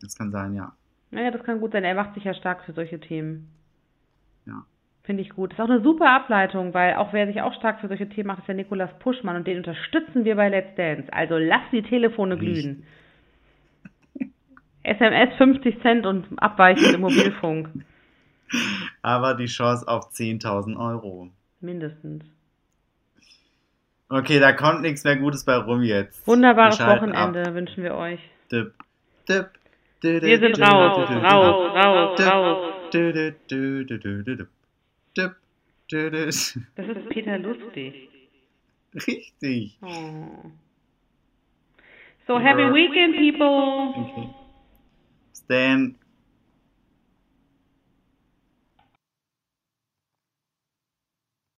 [SPEAKER 2] Das kann sein, ja.
[SPEAKER 3] Naja, das kann gut sein. Er macht sich ja stark für solche Themen. Finde ich gut. Ist auch eine super Ableitung, weil auch wer sich auch stark für solche Themen macht, ist der Nikolas Puschmann und den unterstützen wir bei Let's Dance. Also lass die Telefone glühen. SMS 50 Cent und abweichend im Mobilfunk.
[SPEAKER 2] Aber die Chance auf 10.000 Euro.
[SPEAKER 3] Mindestens.
[SPEAKER 2] Okay, da kommt nichts mehr Gutes bei rum jetzt.
[SPEAKER 3] Wunderbares Wochenende wünschen wir euch.
[SPEAKER 2] Ab. Dip, dip,
[SPEAKER 3] Wir sind raus, raus, raus, raus.
[SPEAKER 2] Dip, dip.
[SPEAKER 3] Das ist Peter Lustig.
[SPEAKER 2] Richtig.
[SPEAKER 3] Oh. So, happy weekend, people.
[SPEAKER 2] Okay. Stan